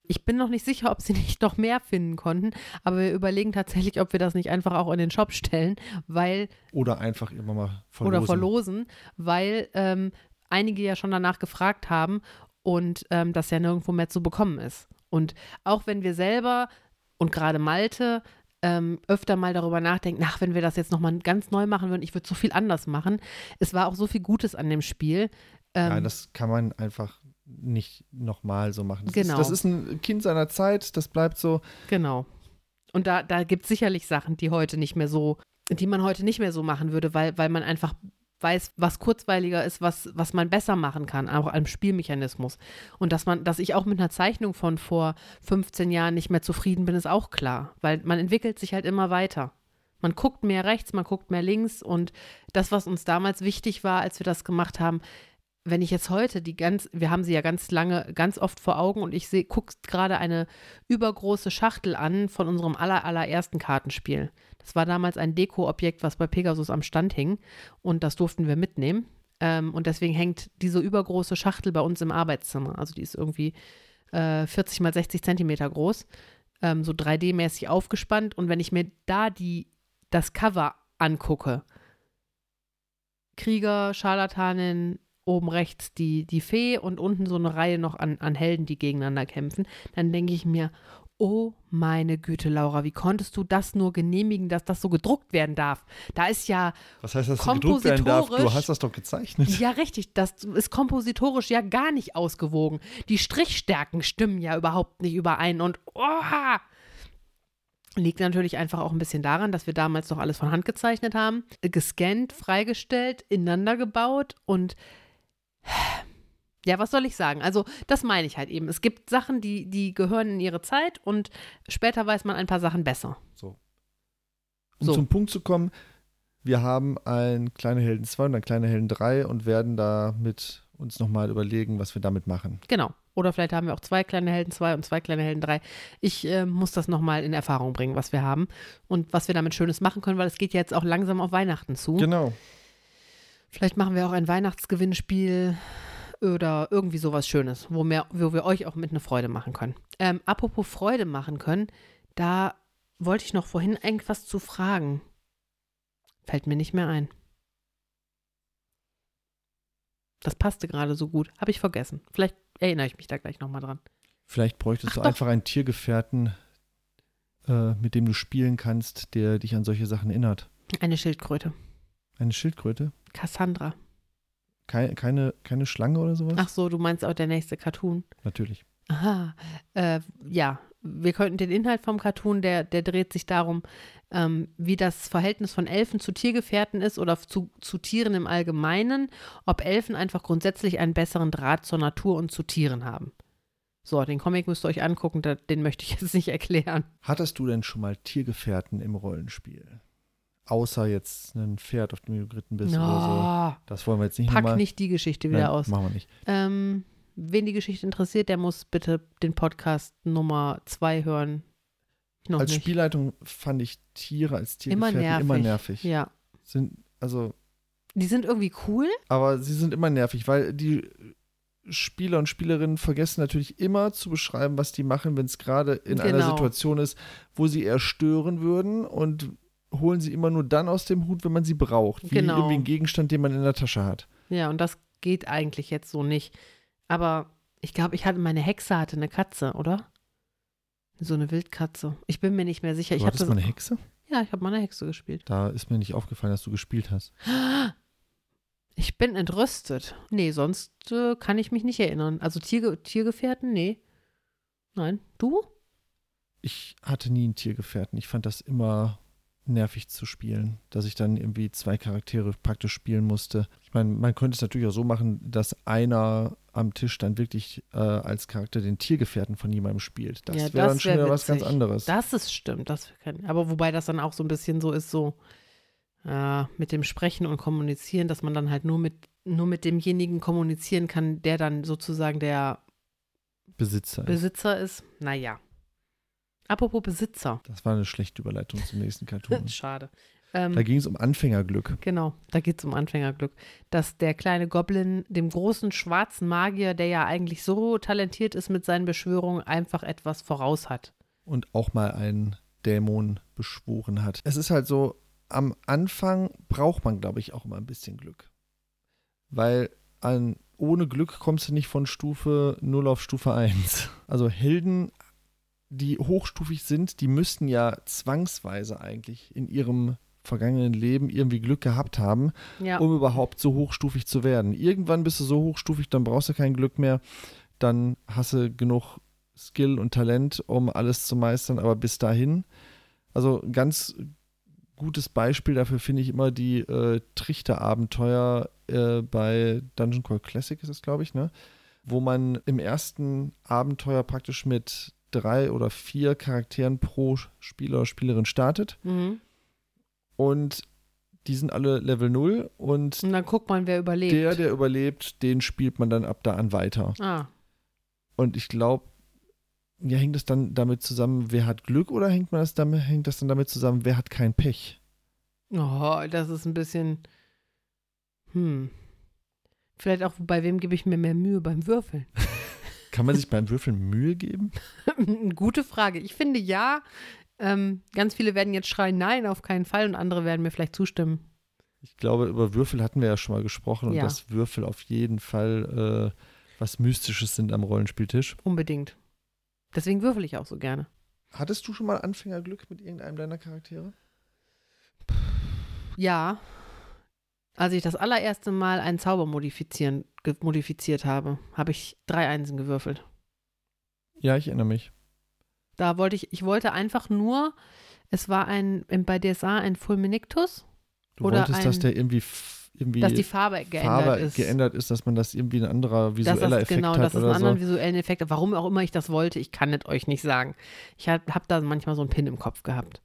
Ich bin noch nicht sicher, ob sie *laughs* nicht noch mehr finden konnten, aber wir überlegen tatsächlich, ob wir das nicht einfach auch in den Shop stellen, weil Oder einfach immer mal verlosen. oder verlosen, weil ähm, einige ja schon danach gefragt haben und ähm, das ja nirgendwo mehr zu bekommen ist. Und auch wenn wir selber und gerade Malte ähm, öfter mal darüber nachdenken, ach, wenn wir das jetzt nochmal ganz neu machen würden, ich würde so viel anders machen. Es war auch so viel Gutes an dem Spiel. Ähm, ja, das kann man einfach nicht nochmal so machen. Das Genau. Ist, das ist ein Kind seiner Zeit, das bleibt so. Genau. Und da, da gibt es sicherlich Sachen, die heute nicht mehr so, die man heute nicht mehr so machen würde, weil, weil man einfach weiß, was kurzweiliger ist, was, was man besser machen kann, auch am Spielmechanismus. Und dass man, dass ich auch mit einer Zeichnung von vor 15 Jahren nicht mehr zufrieden bin, ist auch klar, weil man entwickelt sich halt immer weiter. Man guckt mehr rechts, man guckt mehr links und das, was uns damals wichtig war, als wir das gemacht haben, wenn ich jetzt heute die ganz, wir haben sie ja ganz lange, ganz oft vor Augen und ich gucke gerade eine übergroße Schachtel an von unserem aller, allerersten Kartenspiel. Das war damals ein Deko-Objekt, was bei Pegasus am Stand hing und das durften wir mitnehmen. Ähm, und deswegen hängt diese übergroße Schachtel bei uns im Arbeitszimmer. Also die ist irgendwie äh, 40 mal 60 Zentimeter groß, ähm, so 3D-mäßig aufgespannt. Und wenn ich mir da die, das Cover angucke, Krieger, Scharlatanin, oben rechts die, die Fee und unten so eine Reihe noch an, an Helden, die gegeneinander kämpfen, dann denke ich mir, oh meine Güte, Laura, wie konntest du das nur genehmigen, dass das so gedruckt werden darf? Da ist ja Was heißt, dass das gedruckt werden darf? Du hast das doch gezeichnet. Ja, richtig. Das ist kompositorisch ja gar nicht ausgewogen. Die Strichstärken stimmen ja überhaupt nicht überein und oh, Liegt natürlich einfach auch ein bisschen daran, dass wir damals noch alles von Hand gezeichnet haben, gescannt, freigestellt, ineinander gebaut und ja, was soll ich sagen? Also, das meine ich halt eben. Es gibt Sachen, die, die gehören in ihre Zeit und später weiß man ein paar Sachen besser. So. Um so. zum Punkt zu kommen, wir haben ein kleine Helden 2 und ein kleine Helden 3 und werden damit uns nochmal überlegen, was wir damit machen. Genau. Oder vielleicht haben wir auch zwei kleine Helden 2 und zwei kleine Helden 3. Ich äh, muss das nochmal in Erfahrung bringen, was wir haben und was wir damit Schönes machen können, weil es geht ja jetzt auch langsam auf Weihnachten zu. Genau. Vielleicht machen wir auch ein Weihnachtsgewinnspiel oder irgendwie sowas Schönes, wo, mehr, wo wir euch auch mit eine Freude machen können. Ähm, apropos Freude machen können, da wollte ich noch vorhin irgendwas zu fragen. Fällt mir nicht mehr ein. Das passte gerade so gut. Habe ich vergessen. Vielleicht erinnere ich mich da gleich nochmal dran. Vielleicht bräuchtest Ach, du doch. einfach einen Tiergefährten, äh, mit dem du spielen kannst, der dich an solche Sachen erinnert. Eine Schildkröte. Eine Schildkröte? Cassandra. Keine, keine, keine Schlange oder sowas? Ach so, du meinst auch der nächste Cartoon. Natürlich. Aha. Äh, ja, wir könnten den Inhalt vom Cartoon, der, der dreht sich darum, ähm, wie das Verhältnis von Elfen zu Tiergefährten ist oder zu, zu Tieren im Allgemeinen, ob Elfen einfach grundsätzlich einen besseren Draht zur Natur und zu Tieren haben. So, den Comic müsst ihr euch angucken, den möchte ich jetzt nicht erklären. Hattest du denn schon mal Tiergefährten im Rollenspiel? Außer jetzt ein Pferd, auf dem du geritten bist oh, oder so. Das wollen wir jetzt nicht Pack nochmal. nicht die Geschichte wieder Nein, aus. Machen wir nicht. Ähm, wen die Geschichte interessiert, der muss bitte den Podcast Nummer 2 hören. Noch als nicht. Spielleitung fand ich Tiere als Tiergefährten immer nervig. Immer nervig. Ja. Sind, also. Die sind irgendwie cool. Aber sie sind immer nervig, weil die Spieler und Spielerinnen vergessen natürlich immer zu beschreiben, was die machen, wenn es gerade in genau. einer Situation ist, wo sie eher stören würden und holen sie immer nur dann aus dem Hut, wenn man sie braucht. Wie genau. irgendwie ein Gegenstand, den man in der Tasche hat. Ja, und das geht eigentlich jetzt so nicht. Aber ich glaube, ich hatte, meine Hexe hatte eine Katze, oder? So eine Wildkatze. Ich bin mir nicht mehr sicher. Du ich hattest das, mal eine Hexe? Ja, ich habe mal eine Hexe gespielt. Da ist mir nicht aufgefallen, dass du gespielt hast. *gasps* Ich bin entrüstet. Nee, sonst äh, kann ich mich nicht erinnern. Also Tier, Tiergefährten? Nee. Nein. Du? Ich hatte nie einen Tiergefährten. Ich fand das immer nervig zu spielen, dass ich dann irgendwie zwei Charaktere praktisch spielen musste. Ich meine, man könnte es natürlich auch so machen, dass einer am Tisch dann wirklich äh, als Charakter den Tiergefährten von jemandem spielt. Das ja, wäre dann schon wieder was ganz anderes. Das ist stimmt, das kann, aber wobei das dann auch so ein bisschen so ist, so äh, mit dem Sprechen und Kommunizieren, dass man dann halt nur mit, nur mit demjenigen kommunizieren kann, der dann sozusagen der Besitzer, Besitzer ist. Naja. Apropos Besitzer. Das war eine schlechte Überleitung zum nächsten Cartoon. *laughs* Schade. Ähm, da ging es um Anfängerglück. Genau, da geht es um Anfängerglück. Dass der kleine Goblin dem großen schwarzen Magier, der ja eigentlich so talentiert ist mit seinen Beschwörungen, einfach etwas voraus hat. Und auch mal einen Dämon beschworen hat. Es ist halt so, am Anfang braucht man, glaube ich, auch immer ein bisschen Glück. Weil an, ohne Glück kommst du nicht von Stufe 0 auf Stufe 1. Also Helden die hochstufig sind, die müssten ja zwangsweise eigentlich in ihrem vergangenen Leben irgendwie Glück gehabt haben, ja. um überhaupt so hochstufig zu werden. Irgendwann bist du so hochstufig, dann brauchst du kein Glück mehr, dann hast du genug Skill und Talent, um alles zu meistern, aber bis dahin, also ganz gutes Beispiel dafür finde ich immer die äh, Trichterabenteuer äh, bei Dungeon Call Classic, ist es, glaube ich, ne? Wo man im ersten Abenteuer praktisch mit drei oder vier Charakteren pro Spieler oder Spielerin startet. Mhm. Und die sind alle Level 0 und Und dann guckt man, wer überlebt. der, der überlebt, den spielt man dann ab da an weiter. ah, Und ich glaube, ja, hängt es dann damit zusammen, wer hat Glück oder hängt, man das damit, hängt das dann damit zusammen, wer hat kein Pech? oh, das ist ein bisschen. Hm. Vielleicht auch, bei wem gebe ich mir mehr Mühe beim Würfeln? *laughs* Kann man sich beim Würfeln Mühe geben? *laughs* Gute Frage. Ich finde ja. Ähm, ganz viele werden jetzt schreien, nein, auf keinen Fall, und andere werden mir vielleicht zustimmen. Ich glaube, über Würfel hatten wir ja schon mal gesprochen und Ja. dass Würfel auf jeden Fall äh, was Mystisches sind am Rollenspieltisch. Unbedingt. Deswegen würfel ich auch so gerne. Hattest du schon mal Anfängerglück mit irgendeinem deiner Charaktere? Ja. Als ich das allererste Mal einen Zauber modifizieren, modifiziert habe, habe ich drei Einsen gewürfelt. Ja, ich erinnere mich. Da wollte ich, ich wollte einfach nur, es war ein, in- bei DSA ein Fulminictus, Du Oder wolltest, dass ein- der irgendwie, irgendwie dass die Farbe geändert Farbe ist. geändert ist, dass man das irgendwie ein anderer dass visueller das, Effekt genau, hat dass es einen oder anderen so. visuellen Effekt. Warum auch immer ich das wollte, ich kann es euch nicht sagen. Ich habe hab da manchmal so einen Pin im Kopf gehabt.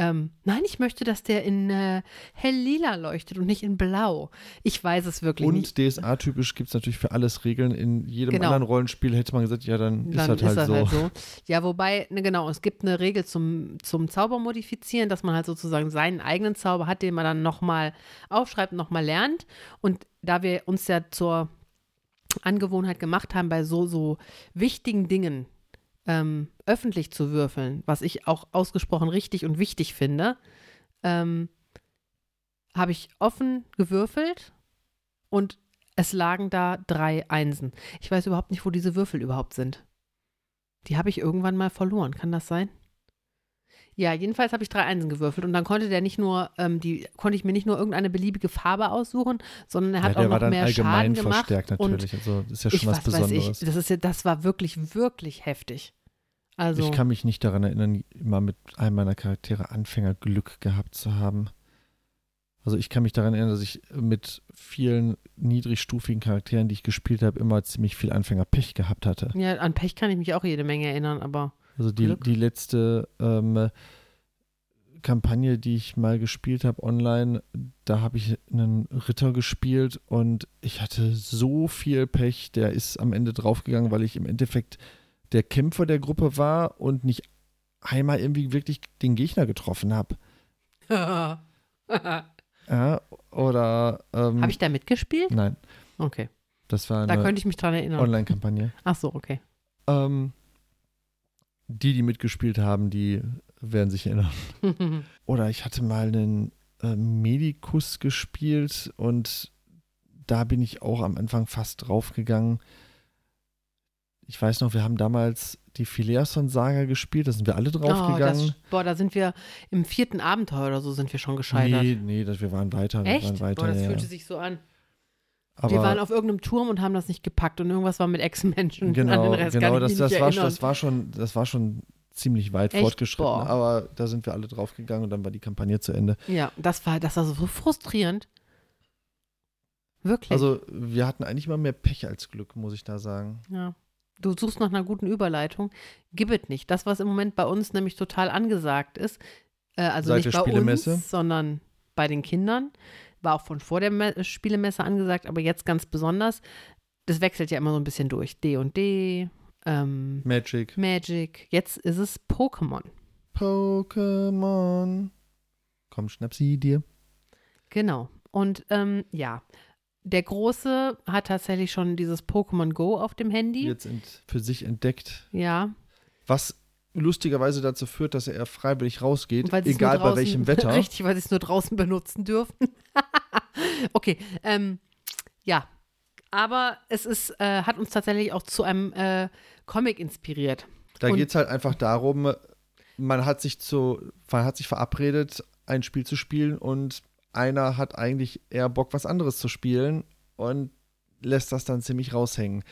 Ähm, nein, ich möchte, dass der in äh, hell-lila leuchtet und nicht in blau. Ich weiß es wirklich nicht. Und DSA-typisch gibt es natürlich für alles Regeln. In jedem Genau. anderen Rollenspiel hätte man gesagt, ja, dann, ist Dann das halt ist das so. halt so. Ja, wobei, ne, genau, es gibt eine Regel zum, zum Zauber modifizieren, dass man halt sozusagen seinen eigenen Zauber hat, den man dann nochmal aufschreibt, nochmal lernt. Und da wir uns ja zur Angewohnheit gemacht haben, bei so, so wichtigen Dingen ähm, öffentlich zu würfeln, was ich auch ausgesprochen richtig und wichtig finde, ähm, habe ich offen gewürfelt und es lagen da drei Einsen. Ich weiß überhaupt nicht, wo diese Würfel überhaupt sind. Die habe ich irgendwann mal verloren. Kann das sein? Ja, jedenfalls habe ich drei Einsen gewürfelt und dann konnte der nicht nur, ähm, die konnte ich mir nicht nur irgendeine beliebige Farbe aussuchen, sondern er hat ja, auch war noch dann mehr allgemein Schaden gemacht. verstärkt und natürlich. Also das ist ja schon ich, was, was Besonderes. weiß ich, das ist ja, das war wirklich, wirklich heftig. Also, Ich kann mich nicht daran erinnern, immer mit einem meiner Charaktere Anfängerglück gehabt zu haben. Also ich kann mich daran erinnern, dass ich mit vielen niedrigstufigen Charakteren, die ich gespielt habe, immer ziemlich viel Anfängerpech gehabt hatte. ja, an Pech kann ich mich auch jede Menge erinnern, aber Also die, Glück. die letzte ähm, Kampagne, die ich mal gespielt habe online, da habe ich einen Ritter gespielt und ich hatte so viel Pech, der ist am Ende draufgegangen, weil ich im Endeffekt der Kämpfer der Gruppe war und nicht einmal irgendwie wirklich den Gegner getroffen habe. habe *laughs* Ja, oder ähm, ich da mitgespielt? nein, Okay, das war da eine könnte ich mich dran erinnern. Online-Kampagne. Ach so, okay. Ähm, die, die mitgespielt haben, die werden sich erinnern. *laughs* Oder ich hatte mal einen äh, Medikus gespielt und da bin ich auch am Anfang fast draufgegangen. Ich weiß noch, wir haben damals die Phileason-Saga gespielt, da sind wir alle Oh, draufgegangen. das, boah, da sind wir im vierten Abenteuer oder so sind wir schon gescheitert. nee, nee, das, wir waren weiter. Wir Echt? waren weiter boah, das ja. fühlte sich so an. Aber wir waren auf irgendeinem Turm und haben das nicht gepackt und irgendwas war mit Ex-Menschen. An genau, den Rest genau das, das, war, das, war schon, das war schon ziemlich weit Echt? fortgeschritten. Boah. Aber da sind wir alle draufgegangen und dann war die Kampagne zu Ende. Ja, das war, das war so frustrierend. Wirklich. Also wir hatten eigentlich immer mehr Pech als Glück, muss ich da sagen. ja. Du suchst nach einer guten Überleitung. Gib es nicht. Das, was im Moment bei uns nämlich total angesagt ist, äh, also Seit nicht bei uns, sondern bei den Kindern, war auch von vor der Me Spielemesse angesagt, aber jetzt ganz besonders. Das wechselt ja immer so ein bisschen durch. D und D, ähm, Magic. Magic. Jetzt ist es Pokémon. Pokémon. Komm, schnapp sie dir. Genau. Und ähm, ja, der Große hat tatsächlich schon dieses Pokémon Go auf dem Handy. Jetzt ent für sich entdeckt. Ja. Was lustigerweise dazu führt, dass er freiwillig rausgeht, egal draußen, bei welchem Wetter. *laughs* Richtig, weil sie es nur draußen benutzen dürfen. *laughs* okay, ähm, ja. Aber es ist, äh, hat uns tatsächlich auch zu einem äh, Comic inspiriert. Da geht es halt einfach darum, man hat sich zu, man hat sich verabredet, ein Spiel zu spielen und einer hat eigentlich eher Bock, was anderes zu spielen und lässt das dann ziemlich raushängen.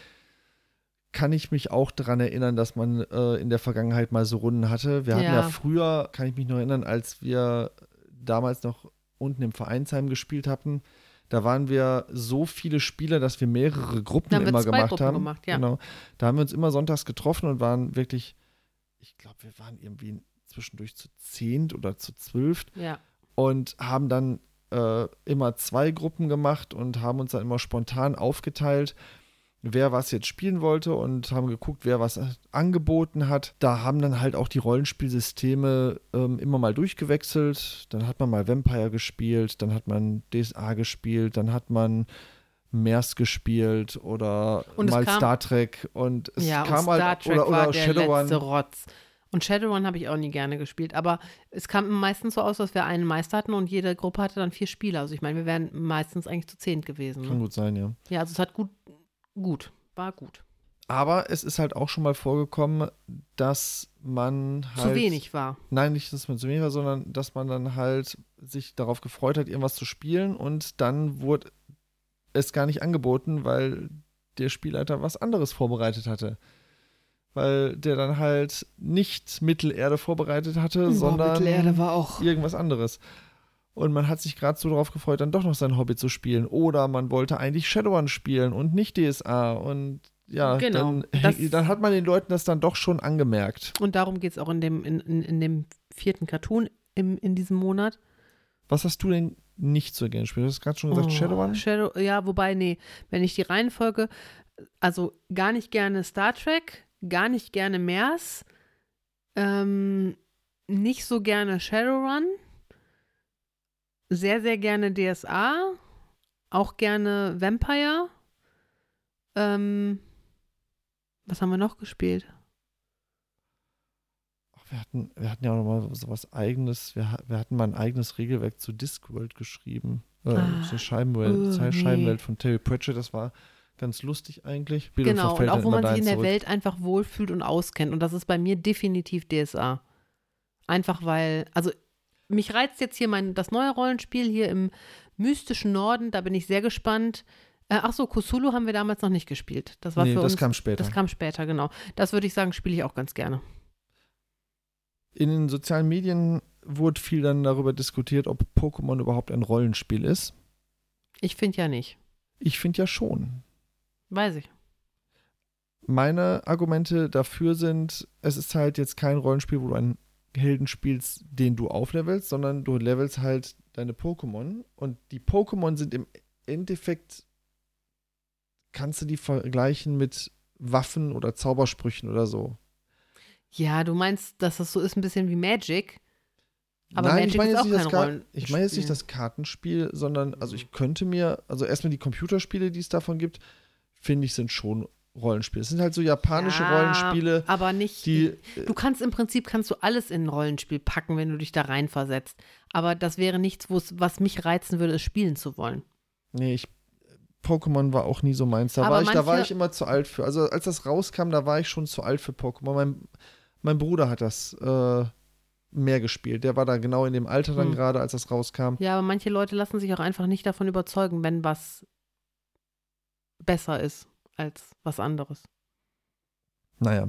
Kann ich mich auch daran erinnern, dass man äh, in der Vergangenheit mal so Runden hatte. Wir hatten ja. Ja. früher, kann ich mich noch erinnern, als wir damals noch unten im Vereinsheim gespielt hatten, da waren wir so viele Spieler, dass wir mehrere Gruppen Da haben wir immer zwei gemacht Gruppen haben. gemacht, ja. Genau. Da haben wir uns immer sonntags getroffen und waren wirklich, ich glaube, wir waren irgendwie zwischendurch zu zehnt oder zu zwölft Ja. Und haben dann äh, immer zwei Gruppen gemacht und haben uns dann immer spontan aufgeteilt, wer was jetzt spielen wollte und haben geguckt, wer was angeboten hat. Da haben dann halt auch die Rollenspielsysteme ähm, immer mal durchgewechselt. Dann hat man mal Vampire gespielt, dann hat man DSA gespielt, dann hat man MERS gespielt oder mal kam- Star Trek und es ja, kam und Star halt Trek oder, war oder der Shadowrun. letzte Rotz. Und Shadowrun habe ich auch nie gerne gespielt. Aber es kam meistens so aus, dass wir einen Meister hatten und jede Gruppe hatte dann vier Spieler. Also ich meine, wir wären meistens eigentlich zu zehnt gewesen. Kann Ne? gut sein, ja. Ja, also es hat gut, gut, war gut. Aber es ist halt auch schon mal vorgekommen, dass man halt. Zu wenig war. Nein, nicht, dass man zu wenig war, sondern dass man dann halt sich darauf gefreut hat, irgendwas zu spielen und dann wurde es gar nicht angeboten, weil der Spielleiter was anderes vorbereitet hatte. Weil der dann halt nicht Mittelerde vorbereitet hatte, sondern war auch. irgendwas anderes. Und man hat sich gerade so darauf gefreut, dann doch noch sein Hobby zu spielen. Oder man wollte eigentlich Shadowrun spielen und nicht DSA. Und ja, Genau, dann, *laughs* dann hat man den Leuten das dann doch schon angemerkt. Und darum geht es auch in dem, in, in, in dem vierten Cartoon im, in diesem Monat. Was hast du denn nicht so gerne gespielt? Du hast gerade schon gesagt, Oh, Shadowrun? Shadow, ja, wobei, nee, wenn ich die Reihenfolge, also gar nicht gerne Star Trek, gar nicht gerne MERS, ähm, nicht so gerne Shadowrun, sehr, sehr gerne DSA, auch gerne Vampire. Ähm, was haben wir noch gespielt? Wir, hatten, wir hatten ja auch noch mal sowas eigenes. Wir, wir hatten mal ein eigenes Regelwerk zu Discworld geschrieben. Äh, Ah, zur Scheibenwelt, uh, zur nee. Scheibenwelt von Terry Pratchett. Das war ganz lustig eigentlich. Bitte Genau, und auch wo man sich in der zurück. Welt einfach wohlfühlt und auskennt. Und das ist bei mir definitiv DSA. Einfach weil, also mich reizt jetzt hier mein, das neue Rollenspiel hier im mystischen Norden, da bin ich sehr gespannt. Äh, ach so, Kusulu haben wir damals noch nicht gespielt. Das war nee, für das uns, kam später. das kam später, genau. Das würde ich sagen, spiele ich auch ganz gerne. In den sozialen Medien wurde viel dann darüber diskutiert, ob Pokémon überhaupt ein Rollenspiel ist. Ich finde ja nicht. Ich finde ja schon. Weiß ich. Meine Argumente dafür sind, es ist halt jetzt kein Rollenspiel, wo du einen Helden spielst, den du auflevelst, sondern du levelst halt deine Pokémon und die Pokémon sind im Endeffekt, kannst du die vergleichen mit Waffen oder Zaubersprüchen oder so. Ja, du meinst, dass das so ist ein bisschen wie Magic. Aber Nein, Magic ich meine ist jetzt auch nicht das Rollenspiel. Ich meine jetzt nicht das Kartenspiel, sondern also ich könnte mir, also erstmal die Computerspiele, die es davon gibt, finde ich, sind schon Rollenspiele. Es sind halt so japanische Ja, Rollenspiele, Aber nicht. die Du kannst im Prinzip kannst du alles in ein Rollenspiel packen, wenn du dich da reinversetzt. Aber das wäre nichts, was mich reizen würde, es spielen zu wollen. Nee, ich. Pokémon war auch nie so meins. Da, Aber war ich, da war ich immer zu alt für. Also als das rauskam, da war ich schon zu alt für Pokémon. Mein, mein Bruder hat das äh, mehr gespielt. Der war da genau in dem Alter dann Hm. gerade, als das rauskam. Ja, aber manche Leute lassen sich auch einfach nicht davon überzeugen, wenn was besser ist als was anderes. Naja.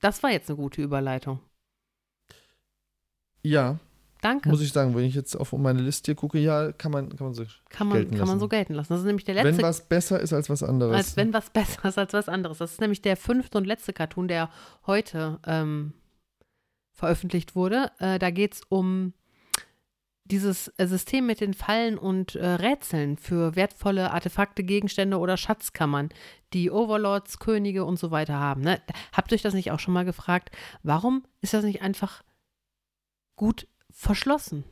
Das war jetzt eine gute Überleitung. Ja, Danke. muss ich sagen, wenn ich jetzt auf meine Liste hier gucke, ja, kann man, kann man so kann man, gelten kann man lassen. so gelten lassen. Das ist nämlich der Wenn letzte, was besser ist als was anderes. als wenn was *laughs* besser ist als was anderes. Das ist nämlich der fünfte und letzte Cartoon, der heute ähm, veröffentlicht wurde. Äh, da geht es um dieses äh, System mit den Fallen und äh, Rätseln für wertvolle Artefakte, Gegenstände oder Schatzkammern, die Overlords, Könige und so weiter haben. Ne? Habt ihr euch das nicht auch schon mal gefragt? Warum ist das nicht einfach gut verschlossen?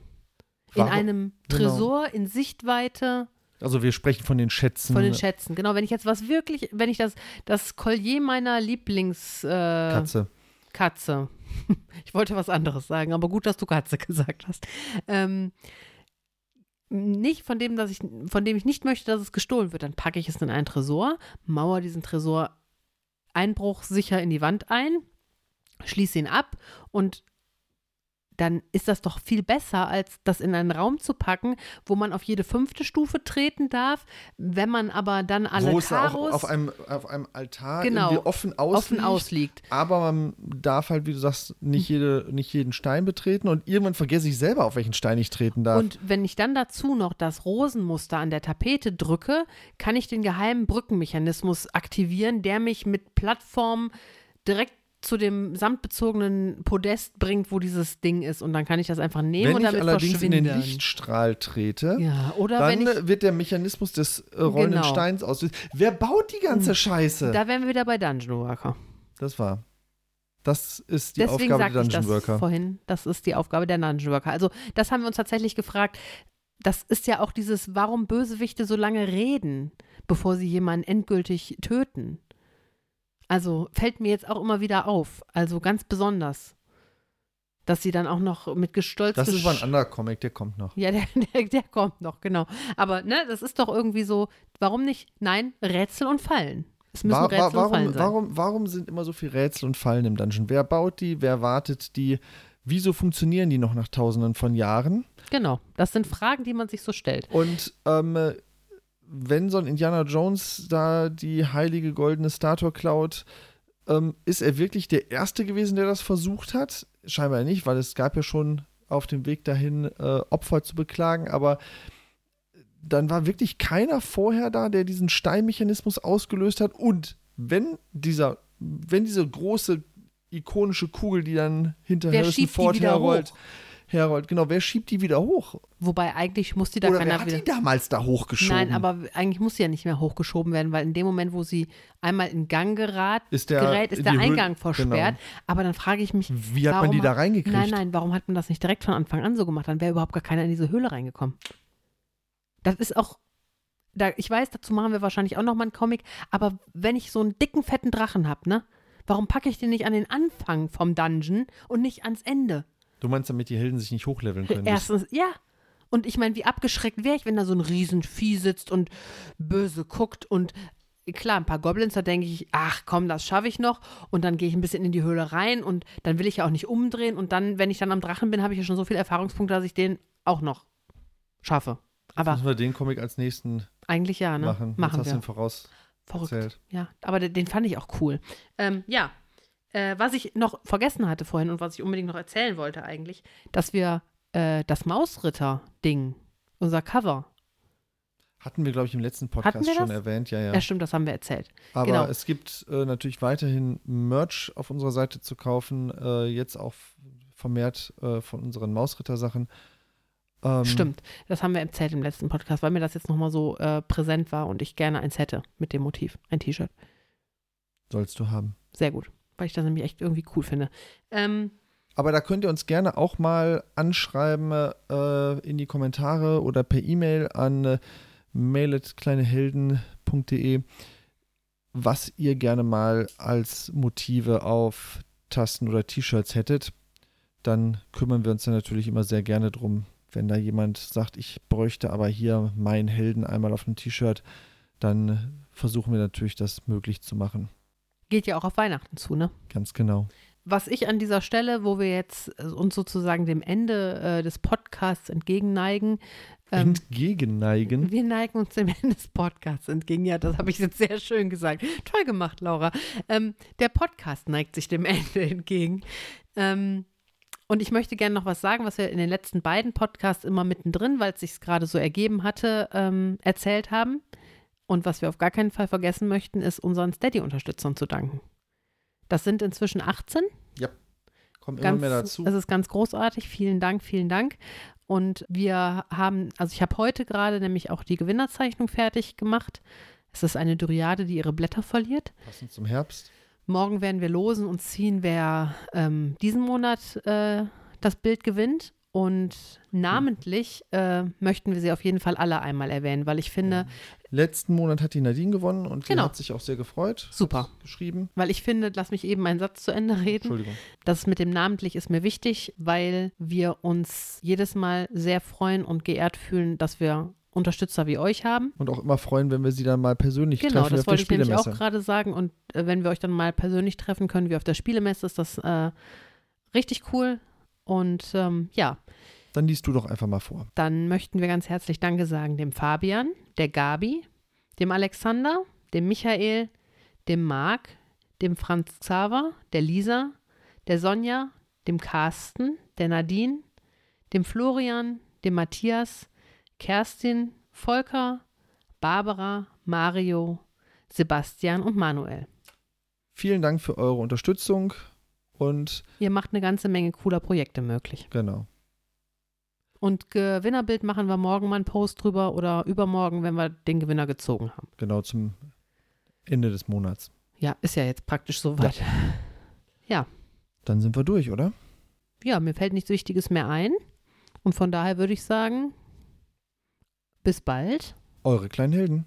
Warum- in einem genau. Tresor in Sichtweite also wir sprechen von den Schätzen. von den Schätzen. Genau, wenn ich jetzt was wirklich, wenn ich das, das Collier meiner Lieblingskatze, äh, Katze. Katze. *laughs* ich wollte was anderes sagen, aber gut, dass du Katze *laughs* gesagt hast. Ähm, nicht von dem, dass ich, von dem ich nicht möchte, dass es gestohlen wird, dann packe ich es in einen Tresor, mauer diesen Tresor einbruchsicher in die Wand ein, schließe ihn ab und dann ist das doch viel besser, als das in einen Raum zu packen, wo man auf jede fünfte Stufe treten darf. Wenn man aber dann alle Wo Karos auf einem, auf einem Altar Genau. irgendwie offen ausliegt. offen ausliegt. Aber man darf halt, wie du sagst, nicht, Hm. jede, nicht jeden Stein betreten und irgendwann vergesse ich selber, auf welchen Stein ich treten darf. Und wenn ich dann dazu noch das Rosenmuster an der Tapete drücke, kann ich den geheimen Brückenmechanismus aktivieren, der mich mit Plattformen direkt zu dem samtbezogenen Podest bringt, wo dieses Ding ist. Und dann kann ich das einfach nehmen wenn und ich damit allerdings in den Lichtstrahl trete, ja, oder wenn dann ich. wird der Mechanismus des äh, rollenden Genau. Steins ausgelöst. Wer baut die ganze Scheiße? Da wären wir wieder bei Dungeon Worker. das war. Das ist die Deswegen Aufgabe der sagte ich Dungeon das Worker. vorhin. Das ist die Aufgabe der Dungeon Worker. Also, das haben wir uns tatsächlich gefragt. Das ist ja auch dieses, warum Bösewichte so lange reden, bevor sie jemanden endgültig töten. Also fällt mir jetzt auch immer wieder auf. Also ganz besonders. Dass sie dann auch noch mit gestolzt Das ist aber ein anderer Comic, der kommt noch. Ja, der, *laughs* der, der kommt noch, genau. Aber ne, das ist doch irgendwie so, warum nicht? Nein, Rätsel und Fallen. Es müssen Wa- wa- Rätsel und Fallen warum, sein. warum, warum sind immer so viele Rätsel und Fallen im Dungeon? Wer baut die? Wer wartet die? Wieso funktionieren die noch nach tausenden von Jahren? Genau, das sind Fragen, die man sich so stellt. Und ähm, äh, wenn so ein Indiana Jones da die heilige goldene Statue klaut, ähm, ist er wirklich der Erste gewesen, der das versucht hat? Scheinbar nicht, weil es gab ja schon auf dem Weg dahin äh, Opfer zu beklagen, aber dann war wirklich keiner vorher da, der diesen Steinmechanismus ausgelöst hat. Und wenn dieser, wenn diese große ikonische Kugel, die dann hinter Wer Harrison Ford herrollt, hoch? Herrollt, genau, wer schiebt die wieder hoch? Wobei eigentlich muss die da Oder wer keiner hat wieder. die damals da hochgeschoben? Nein, aber eigentlich muss sie ja nicht mehr hochgeschoben werden, weil in dem Moment, wo sie einmal in Gang gerät, Ist der gerät ist der die Höhle- Eingang versperrt. Genau. Aber dann frage ich mich, Wie hat man die da reingekriegt? nein, nein, warum hat man das nicht direkt von Anfang an so gemacht? Dann wäre überhaupt gar keiner in diese Höhle reingekommen. Das ist auch, da, ich weiß, dazu machen wir wahrscheinlich auch noch mal einen Comic, aber wenn ich so einen dicken, fetten Drachen habe, ne? Warum packe ich den nicht an den Anfang vom Dungeon und nicht ans Ende? Du meinst, damit die Helden sich nicht hochleveln können? *laughs* Erstens, ja. Und ich meine, wie abgeschreckt wäre ich, wenn da so ein Riesenvieh sitzt und böse guckt und klar, ein paar Goblins, da denke ich, ach komm, das schaffe ich noch. Und dann gehe ich ein bisschen in die Höhle rein und dann will ich ja auch nicht umdrehen. Und dann, wenn ich dann am Drachen bin, habe ich ja schon so viele Erfahrungspunkte, dass ich den auch noch schaffe. Aber Müssen wir den Comic als nächsten eigentlich ja, ne? machen? Machen Jetzt hast wir. ihn voraus Verrückt. erzählt. Ja, aber den, den fand ich auch cool. Ähm, ja, äh, was ich noch vergessen hatte vorhin und was ich unbedingt noch erzählen wollte eigentlich, dass wir äh, das Mausritter-Ding, unser Cover, Hatten wir, glaube ich, im letzten Podcast schon erwähnt, ja, ja. ja. stimmt, das haben wir erzählt. Aber genau. es gibt äh, natürlich weiterhin Merch auf unserer Seite zu kaufen, äh, jetzt auch vermehrt äh, von unseren Mausritter-Sachen. Ähm, Stimmt, das haben wir erzählt im letzten Podcast, weil mir das jetzt nochmal so äh, präsent war und ich gerne eins hätte mit dem Motiv, ein T-Shirt. Sollst du haben. Sehr gut, weil ich das nämlich echt irgendwie cool finde. Ähm, Aber da könnt ihr uns gerne auch mal anschreiben äh, in die Kommentare oder per E-Mail an äh, mail@kleinehelden.de, was ihr gerne mal als Motive auf Tasten oder T-Shirts hättet. Dann kümmern wir uns dann natürlich immer sehr gerne drum. Wenn da jemand sagt, ich bräuchte aber hier meinen Helden einmal auf einem T-Shirt, dann versuchen wir natürlich das möglich zu machen. Geht ja auch auf Weihnachten zu, ne? Ganz genau. Was ich an dieser Stelle, wo wir jetzt äh, uns sozusagen dem Ende äh, des Podcasts entgegenneigen, ähm, Entgegenneigen. wir neigen uns dem Ende des Podcasts entgegen. Ja, das habe ich jetzt sehr schön gesagt. Toll gemacht, Laura. Ähm, der Podcast neigt sich dem Ende entgegen. Ähm, und ich möchte gerne noch was sagen, was wir in den letzten beiden Podcasts immer mittendrin, weil es sich gerade so ergeben hatte, ähm, erzählt haben. Und was wir auf gar keinen Fall vergessen möchten, ist unseren Steady-Unterstützern zu danken. Das sind inzwischen 18. Kommt immer Ganz, mehr dazu. Es ist ganz großartig. Vielen Dank, vielen Dank. Und wir haben, also ich habe heute gerade nämlich auch die Gewinnerzeichnung fertig gemacht. Es ist eine Dryade, die ihre Blätter verliert. Passend zum Herbst. Morgen werden wir losen und ziehen, wer ähm, diesen Monat äh, das Bild gewinnt. Und namentlich äh, möchten wir sie auf jeden Fall alle einmal erwähnen, weil ich finde, Letzten Monat hat die Nadine gewonnen und die Genau. hat sich auch sehr gefreut. Super. Geschrieben. weil ich finde, lass mich eben einen Satz zu Ende reden. Entschuldigung. Das mit dem namentlich ist mir wichtig, weil wir uns jedes Mal sehr freuen und geehrt fühlen, dass wir Unterstützer wie euch haben. Und auch immer freuen, wenn wir sie dann mal persönlich Genau, treffen das auf der wollte ich nämlich auch gerade sagen. Und äh, wenn wir euch dann mal persönlich treffen können, wie auf der Spielemesse, ist das äh, richtig cool. Und ähm, ja, Dann liest du doch einfach mal vor. dann möchten wir ganz herzlich Danke sagen dem Fabian, der Gabi, dem Alexander, dem Michael, dem Marc, dem Franz Xaver, der Lisa, der Sonja, dem Carsten, der Nadine, dem Florian, dem Matthias, Kerstin, Volker, Barbara, Mario, Sebastian und Manuel. Vielen Dank für eure Unterstützung und Ihr macht eine ganze Menge cooler Projekte möglich. genau. Und Gewinnerbild machen wir morgen mal einen Post drüber oder übermorgen, wenn wir den Gewinner gezogen haben. Genau zum Ende des Monats. Ja, ist ja jetzt praktisch soweit. Dann sind wir durch, oder? Ja, mir fällt nichts Wichtiges mehr ein. Und von daher würde ich sagen, bis bald. Eure kleinen Helden.